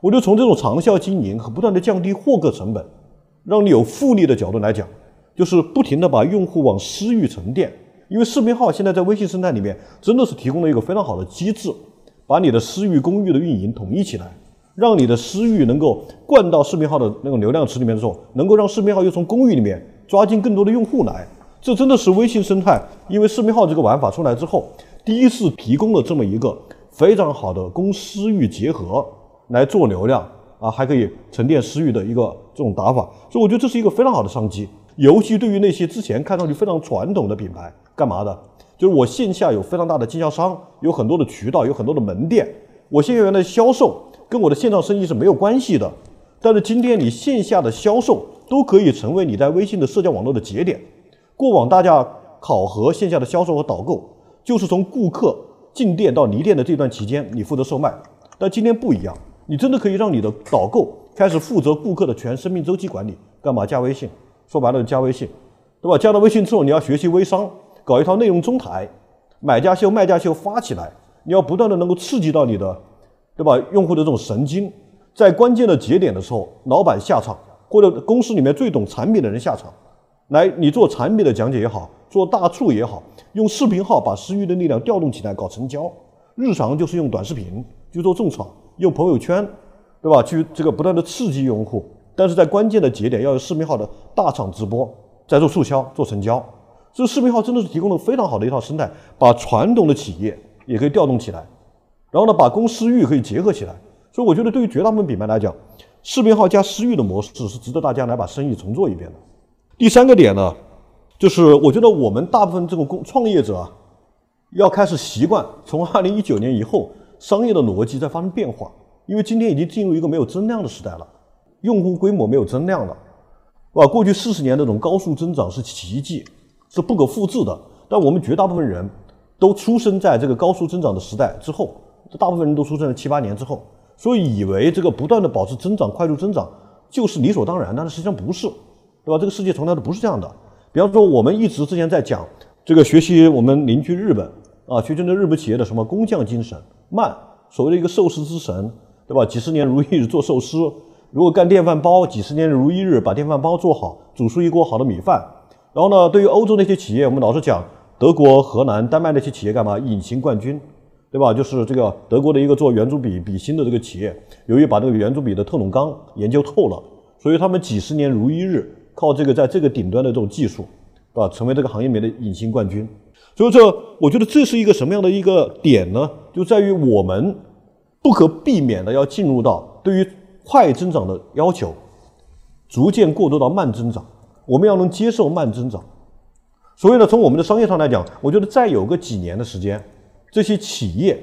我就从这种长效经营和不断的降低获客成本，让你有复利的角度来讲，就是不停的把用户往私域沉淀。因为视频号现在在微信生态里面真的是提供了一个非常好的机制，把你的私域公域的运营统一起来，让你的私域能够灌到视频号的那个流量池里面的时候，能够让视频号又从公域里面抓进更多的用户来。这真的是微信生态，因为视频号这个玩法出来之后，第一次提供了这么一个非常好的公私域结合来做流量啊，还可以沉淀私域的一个这种打法，所以我觉得这是一个非常好的商机。尤其对于那些之前看上去非常传统的品牌，干嘛的？就是我线下有非常大的经销商，有很多的渠道，有很多的门店，我线下原来销售跟我的线上生意是没有关系的。但是今天你线下的销售都可以成为你在微信的社交网络的节点。过往大家考核线下的销售和导购，就是从顾客进店到离店的这段期间，你负责售卖。但今天不一样，你真的可以让你的导购开始负责顾客的全生命周期管理。干嘛加微信？说白了，加微信，对吧？加了微信之后，你要学习微商，搞一套内容中台，买家秀、卖家秀发起来，你要不断的能够刺激到你的，对吧？用户的这种神经，在关键的节点的时候，老板下场，或者公司里面最懂产品的人下场。来，你做产品的讲解也好，做大促也好，用视频号把私域的力量调动起来搞成交。日常就是用短视频去做种草，用朋友圈，对吧？去这个不断的刺激用户。但是在关键的节点要有视频号的大场直播，在做促销、做成交。这视频号真的是提供了非常好的一套生态，把传统的企业也可以调动起来，然后呢，把公私域可以结合起来。所以我觉得对于绝大部分品牌来讲，视频号加私域的模式是值得大家来把生意重做一遍的。第三个点呢，就是我觉得我们大部分这个工创业者啊，要开始习惯从二零一九年以后，商业的逻辑在发生变化。因为今天已经进入一个没有增量的时代了，用户规模没有增量了，是吧？过去四十年那种高速增长是奇迹，是不可复制的。但我们绝大部分人都出生在这个高速增长的时代之后，大部分人都出生在七八年之后，所以以为这个不断的保持增长、快速增长就是理所当然，但是实际上不是。对吧？这个世界从来都不是这样的。比方说，我们一直之前在讲这个学习我们邻居日本啊，学习那日本企业的什么工匠精神，慢，所谓的一个寿司之神，对吧？几十年如一日做寿司，如果干电饭煲，几十年如一日把电饭煲做好，煮出一锅好的米饭。然后呢，对于欧洲那些企业，我们老是讲德国、荷兰、丹麦那些企业干嘛？隐形冠军，对吧？就是这个德国的一个做圆珠笔笔芯的这个企业，由于把这个圆珠笔的特种钢研究透了，所以他们几十年如一日。靠这个在这个顶端的这种技术，啊，成为这个行业里面的隐形冠军。所以这我觉得这是一个什么样的一个点呢？就在于我们不可避免的要进入到对于快增长的要求，逐渐过渡到慢增长。我们要能接受慢增长。所以呢，从我们的商业上来讲，我觉得再有个几年的时间，这些企业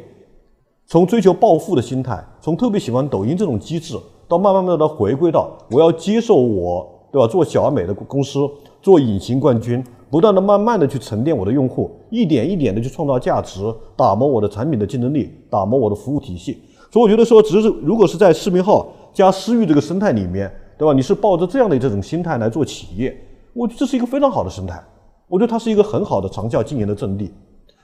从追求暴富的心态，从特别喜欢抖音这种机制，到慢慢慢慢的回归到我要接受我。对吧？做小而美的公司，做隐形冠军，不断的、慢慢的去沉淀我的用户，一点一点的去创造价值，打磨我的产品的竞争力，打磨我的服务体系。所以我觉得说，只是如果是在视频号加私域这个生态里面，对吧？你是抱着这样的这种心态来做企业，我这是一个非常好的生态。我觉得它是一个很好的长效经营的阵地。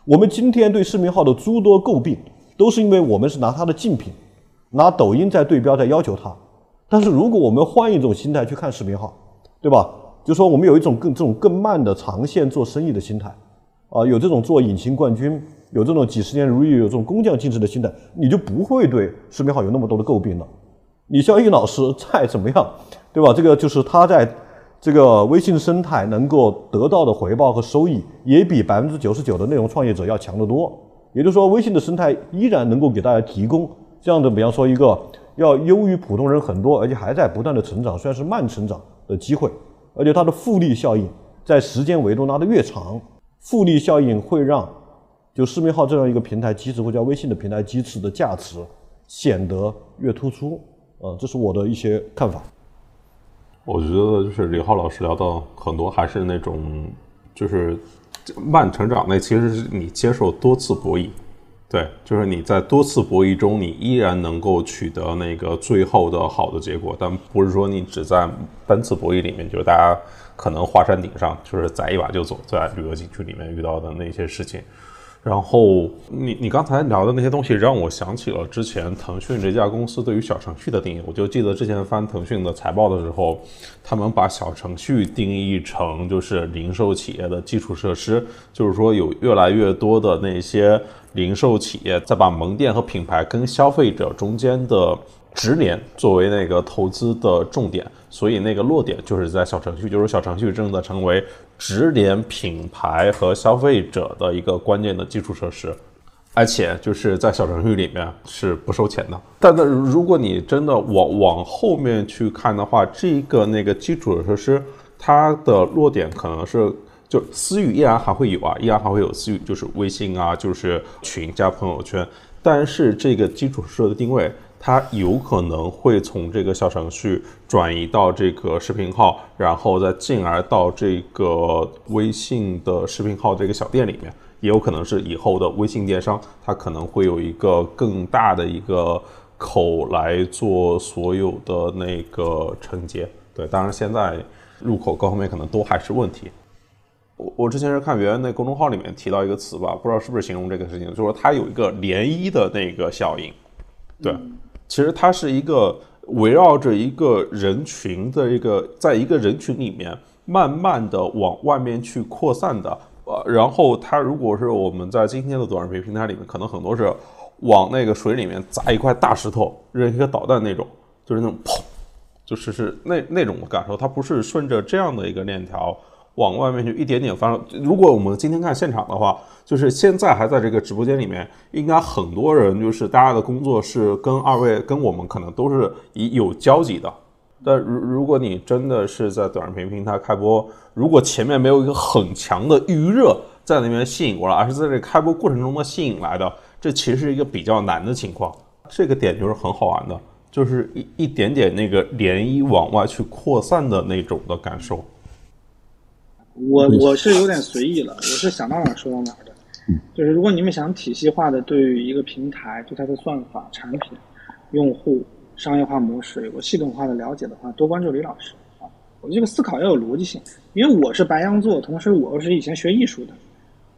我们今天对视频号的诸多诟病，都是因为我们是拿它的竞品，拿抖音在对标，在要求它。但是如果我们换一种心态去看视频号，对吧？就说我们有一种更这种更慢的长线做生意的心态，啊，有这种做隐形冠军，有这种几十年如一日，有这种工匠精神的心态，你就不会对视频号有那么多的诟病了。你肖一老师再怎么样，对吧？这个就是他在这个微信生态能够得到的回报和收益，也比百分之九十九的内容创业者要强得多。也就是说，微信的生态依然能够给大家提供这样的，比方说一个要优于普通人很多，而且还在不断的成长，虽然是慢成长的机会，而且它的复利效应在时间维度拉得越长，复利效应会让就视频号这样一个平台机制，或者叫微信的平台机制的价值显得越突出。呃，这是我的一些看法。我觉得就是李浩老师聊到很多还是那种就是慢成长，那其实是你接受多次博弈，对，就是你在多次博弈中，你依然能够取得那个最后的好的结果，但不是说你只在单次博弈里面，就是大家可能华山顶上就是宰一把就走，在旅游景区里面遇到的那些事情。然后你你刚才聊的那些东西，让我想起了之前腾讯这家公司对于小程序的定义。我就记得之前翻腾讯的财报的时候，他们把小程序定义成就是零售企业的基础设施，就是说有越来越多的那些零售企业在把门店和品牌跟消费者中间的直连作为那个投资的重点，所以那个落点就是在小程序，就是小程序正在成为。直连品牌和消费者的一个关键的基础设施，而且就是在小程序里面是不收钱的。但那如果你真的往往后面去看的话，这个那个基础设施它的落点可能是就私域依然还会有啊，依然还会有私域，就是微信啊，就是群加朋友圈。但是这个基础设施的定位。它有可能会从这个小程序转移到这个视频号，然后再进而到这个微信的视频号这个小店里面，也有可能是以后的微信电商，它可能会有一个更大的一个口来做所有的那个承接。对，当然现在入口各方面可能都还是问题。我我之前是看圆圆那公众号里面提到一个词吧，不知道是不是形容这个事情，就是说它有一个涟漪的那个效应，对。其实它是一个围绕着一个人群的一个，在一个人群里面慢慢的往外面去扩散的，呃，然后它如果是我们在今天的短视频平台里面，可能很多是往那个水里面砸一块大石头，扔一个导弹那种，就是那种砰，就是是那那种感受，它不是顺着这样的一个链条。往外面去一点点翻。如果我们今天看现场的话，就是现在还在这个直播间里面，应该很多人就是大家的工作是跟二位跟我们可能都是以有交集的。但如如果你真的是在短视频平台开播，如果前面没有一个很强的预热在那边吸引过来，而是在这开播过程中的吸引来的，这其实是一个比较难的情况。这个点就是很好玩的，就是一一点点那个涟漪往外去扩散的那种的感受。我我是有点随意了，我是想到哪儿说到哪儿的。就是如果你们想体系化的对于一个平台、对它的算法、产品、用户、商业化模式有个系统化的了解的话，多关注李老师啊。我这个思考要有逻辑性，因为我是白羊座，同时我又是以前学艺术的，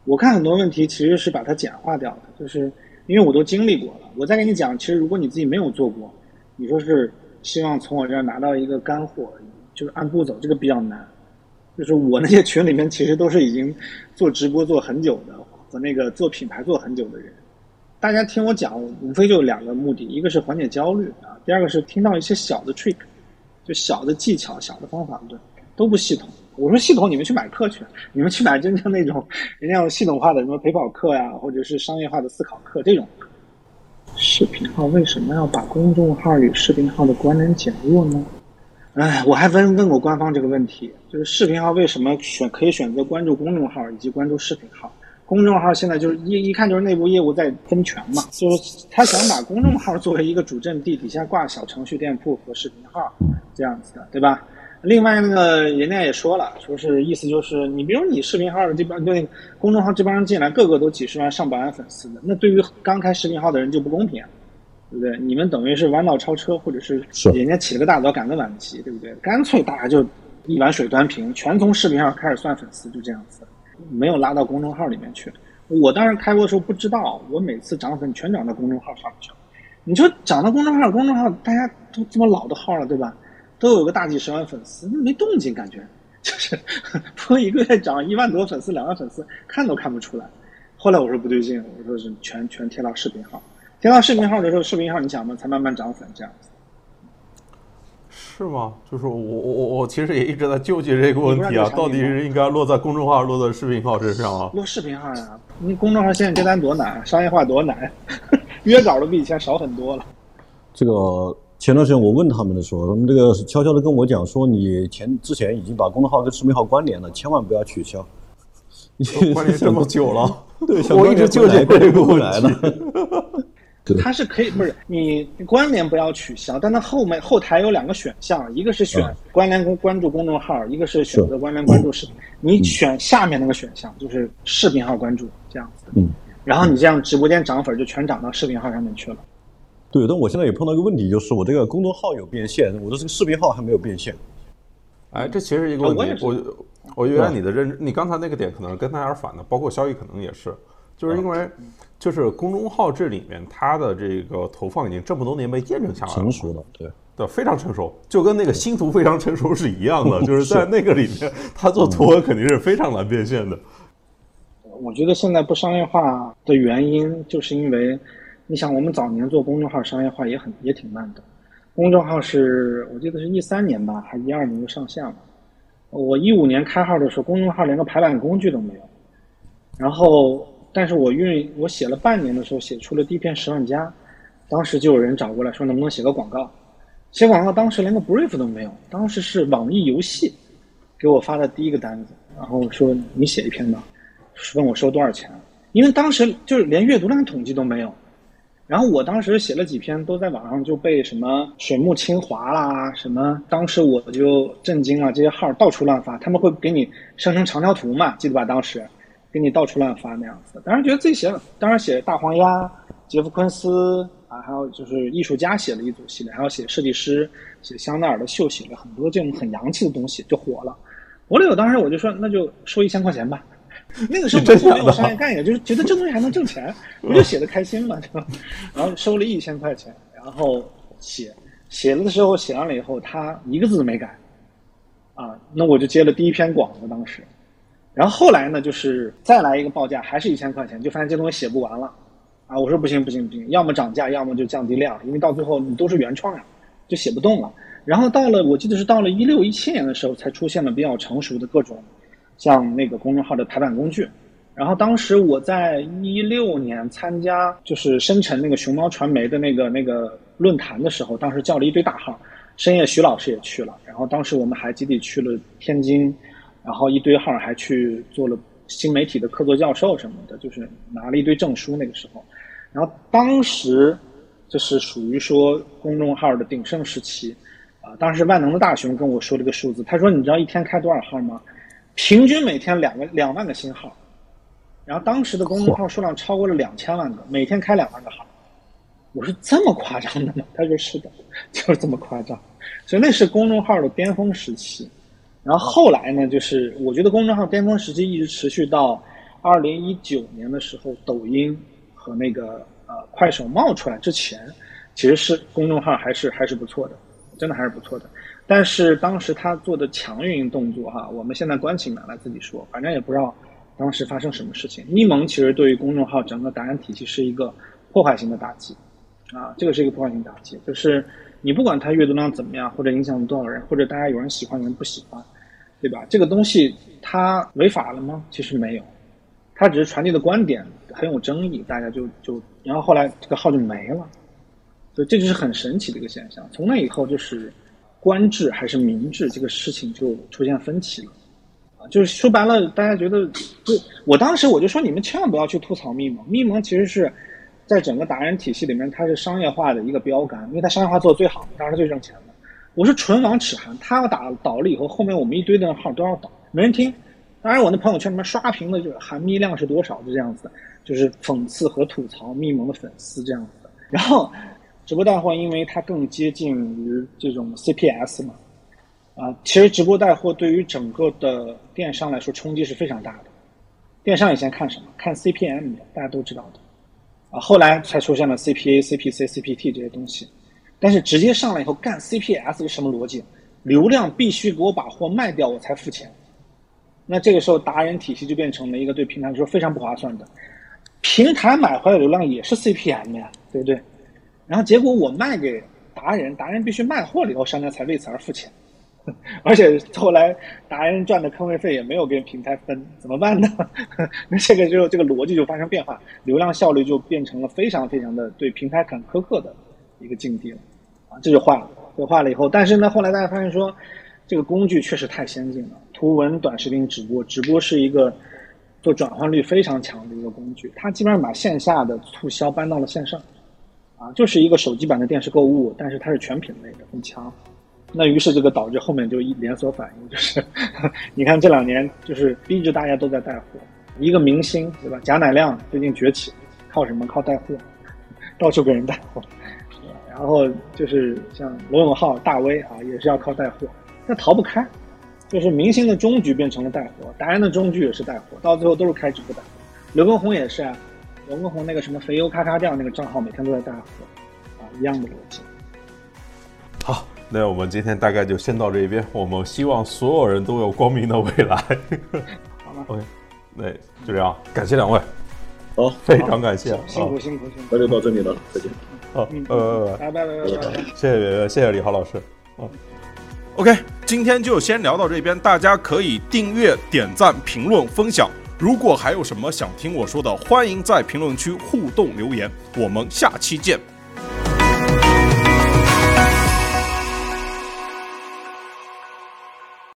我看很多问题其实是把它简化掉的，就是因为我都经历过了。我再跟你讲，其实如果你自己没有做过，你说是希望从我这儿拿到一个干货，就是按步走，这个比较难。就是我那些群里面，其实都是已经做直播做很久的和那个做品牌做很久的人。大家听我讲，无非就两个目的：一个是缓解焦虑啊，第二个是听到一些小的 trick，就小的技巧、小的方法论，都不系统。我说系统，你们去买课去，你们去买真正那种人家有系统化的什么陪跑课呀，或者是商业化的思考课这种。视频号为什么要把公众号与视频号的关联减弱呢？哎，我还问问过官方这个问题，就是视频号为什么选可以选择关注公众号以及关注视频号？公众号现在就是一一看就是内部业务在分权嘛，就是他想把公众号作为一个主阵地，底下挂小程序店铺和视频号这样子的，对吧？另外那个人家也说了，说是意思就是你比如你视频号这帮对公众号这帮人进来，个个都几十万上百万粉丝的，那对于刚开视频号的人就不公平。对不对？你们等于是弯道超车，或者是人家起了个大早赶个晚集，对不对？干脆大家就一碗水端平，全从视频上开始算粉丝，就这样子，没有拉到公众号里面去。我当时开播的时候不知道，我每次涨粉全涨到公众号上面去了。你说涨到公众号，公众号大家都这么老的号了，对吧？都有个大几十万粉丝，那没动静，感觉 (laughs) 就是 (laughs) 播一个月涨一万多粉丝、两万粉丝，看都看不出来。后来我说不对劲，我说是全全贴到视频号。贴到视频号的时候，视频号你想嘛，才慢慢涨粉这样子。是吗？就是我我我我其实也一直在纠结这个问题啊，到底是应该落在公众号，落在视频号身上啊？落视频号呀！你公众号现在接单多难，商业化多难，(laughs) 约稿都比以前少很多了。这个前段时间我问他们的时候，他们这个悄悄的跟我讲说，你前之前已经把公众号跟视频号关联了，千万不要取消。关联这么久了，(laughs) 对，我一直纠结这个问题。它是可以，不是你关联不要取消，但它后面后台有两个选项，一个是选关联公关注公众号，一个是选择关联关注视频。你选下面那个选项，就是视频号关注这样子。嗯，然后你这样直播间涨粉就全涨到视频号上面去了。对，但我现在也碰到一个问题，就是我这个公众号有变现，我的这个视频号还没有变现。哎，这其实一个问题，我我原来你的认知，你刚才那个点可能跟大家反的，包括肖易可能也是，就是因为。就是公众号这里面，它的这个投放已经这么多年被验证下来了，成熟了，对，对，非常成熟，就跟那个星图非常成熟是一样的。(laughs) 就是在那个里面，(laughs) 它做图文肯定是非常难变现的。我觉得现在不商业化的原因，就是因为你想，我们早年做公众号商业化也很也挺慢的。公众号是我记得是一三年吧，还一二年就上线了。我一五年开号的时候，公众号连个排版工具都没有，然后。但是我运我写了半年的时候，写出了第一篇十万加，当时就有人找过来说能不能写个广告，写广告当时连个 brief 都没有，当时是网易游戏给我发的第一个单子，然后说你写一篇吧，问我收多少钱，因为当时就是连阅读量统计都没有，然后我当时写了几篇都在网上就被什么水木清华啦什么，当时我就震惊了，这些号到处乱发，他们会给你生成长条图嘛，记得吧？当时。给你到处乱发那样子，当然觉得自己写了，当然写大黄鸭、杰夫昆斯啊，还有就是艺术家写了一组系列，还有写设计师、写香奈儿的秀，写了很多这种很洋气的东西，就火了。火了我，当时我就说那就收一千块钱吧。(laughs) 那个时候我没有商业概念，就是觉得这东西还能挣钱，不就写的开心嘛，对吧？然后收了一千块钱，然后写写了的时候写完了以后，他一个字都没改，啊，那我就接了第一篇广子，当时。然后后来呢，就是再来一个报价，还是一千块钱，就发现这东西写不完了，啊，我说不行不行不行，要么涨价，要么就降低量，因为到最后你都是原创呀，就写不动了。然后到了我记得是到了一六一七年的时候，才出现了比较成熟的各种，像那个公众号的排版工具。然后当时我在一六年参加就是深成那个熊猫传媒的那个那个论坛的时候，当时叫了一堆大号，深夜徐老师也去了，然后当时我们还集体去了天津。然后一堆号还去做了新媒体的客座教授什么的，就是拿了一堆证书那个时候。然后当时就是属于说公众号的鼎盛时期啊。当时万能的大熊跟我说了个数字，他说你知道一天开多少号吗？平均每天两个两万个新号。然后当时的公众号数量超过了两千万个，每天开两万个号。我说这么夸张的吗？他说是的，就是这么夸张。所以那是公众号的巅峰时期。然后后来呢，就是我觉得公众号巅峰时期一直持续到二零一九年的时候，抖音和那个呃快手冒出来之前，其实是公众号还是还是不错的，真的还是不错的。但是当时他做的强运营动作哈，我们现在关起门来自己说，反正也不知道当时发生什么事情。咪蒙其实对于公众号整个答案体系是一个破坏性的打击，啊，这个是一个破坏性打击，就是你不管它阅读量怎么样，或者影响多少人，或者大家有人喜欢有人不喜欢。对吧？这个东西它违法了吗？其实没有，它只是传递的观点很有争议，大家就就，然后后来这个号就没了，所以这就是很神奇的一个现象。从那以后就是官制还是民制这个事情就出现分歧了，啊，就是说白了，大家觉得就我当时我就说你们千万不要去吐槽密蒙，密蒙其实是在整个达人体系里面它是商业化的一个标杆，因为它商业化做的最好，当然最挣钱的。我是唇亡齿寒，他要打倒了以后，后面我们一堆的号都要倒，没人听。当然，我那朋友圈里面刷屏的就是含蜜量是多少，就这样子的，就是讽刺和吐槽密蒙的粉丝这样子的。然后，直播带货因为它更接近于这种 CPS 嘛，啊，其实直播带货对于整个的电商来说冲击是非常大的。电商以前看什么？看 CPM，大家都知道的，啊，后来才出现了 CPA、CPC、CPT 这些东西。但是直接上来以后干 CPS 是什么逻辑？流量必须给我把货卖掉，我才付钱。那这个时候达人体系就变成了一个对平台来说非常不划算的。平台买回来流量也是 CPM 呀，对不对？然后结果我卖给达人，达人必须卖货了以后，商家才为此而付钱。(laughs) 而且后来达人赚的坑位费也没有跟平台分，怎么办呢？(laughs) 那这个就这个逻辑就发生变化，流量效率就变成了非常非常的对平台很苛刻的一个境地了啊，这就坏了，就坏了以后，但是呢，后来大家发现说，这个工具确实太先进了，图文短视频直播，直播是一个做转换率非常强的一个工具，它基本上把线下的促销搬到了线上，啊，就是一个手机版的电视购物，但是它是全品类的，很强。那于是这个导致后面就一连锁反应，就是 (laughs) 你看这两年就是逼着大家都在带货，一个明星对吧？贾乃亮最近崛起，靠什么？靠带货，到处给人带货。然后就是像罗永浩、大 V 啊，也是要靠带货，那逃不开。就是明星的终局变成了带货，达人的终局也是带货，到最后都是开直播带货。刘畊宏也是啊，刘畊宏那个什么肥油咔咔酱那个账号每天都在带货，啊，一样的逻辑。好。那我们今天大概就先到这边。我们希望所有人都有光明的未来。好吗？OK，那就这样，感谢两位。好，(laughs) 非常感谢。辛苦辛苦辛苦。那就到这里了，再见。好，呃，拜拜拜拜拜拜。谢谢谢谢李豪老师。嗯，OK，今天就先聊到这边。大家可以订阅、点赞、评论、分享。如果还有什么想听我说的，欢迎在评论区互动留言。我们下期见。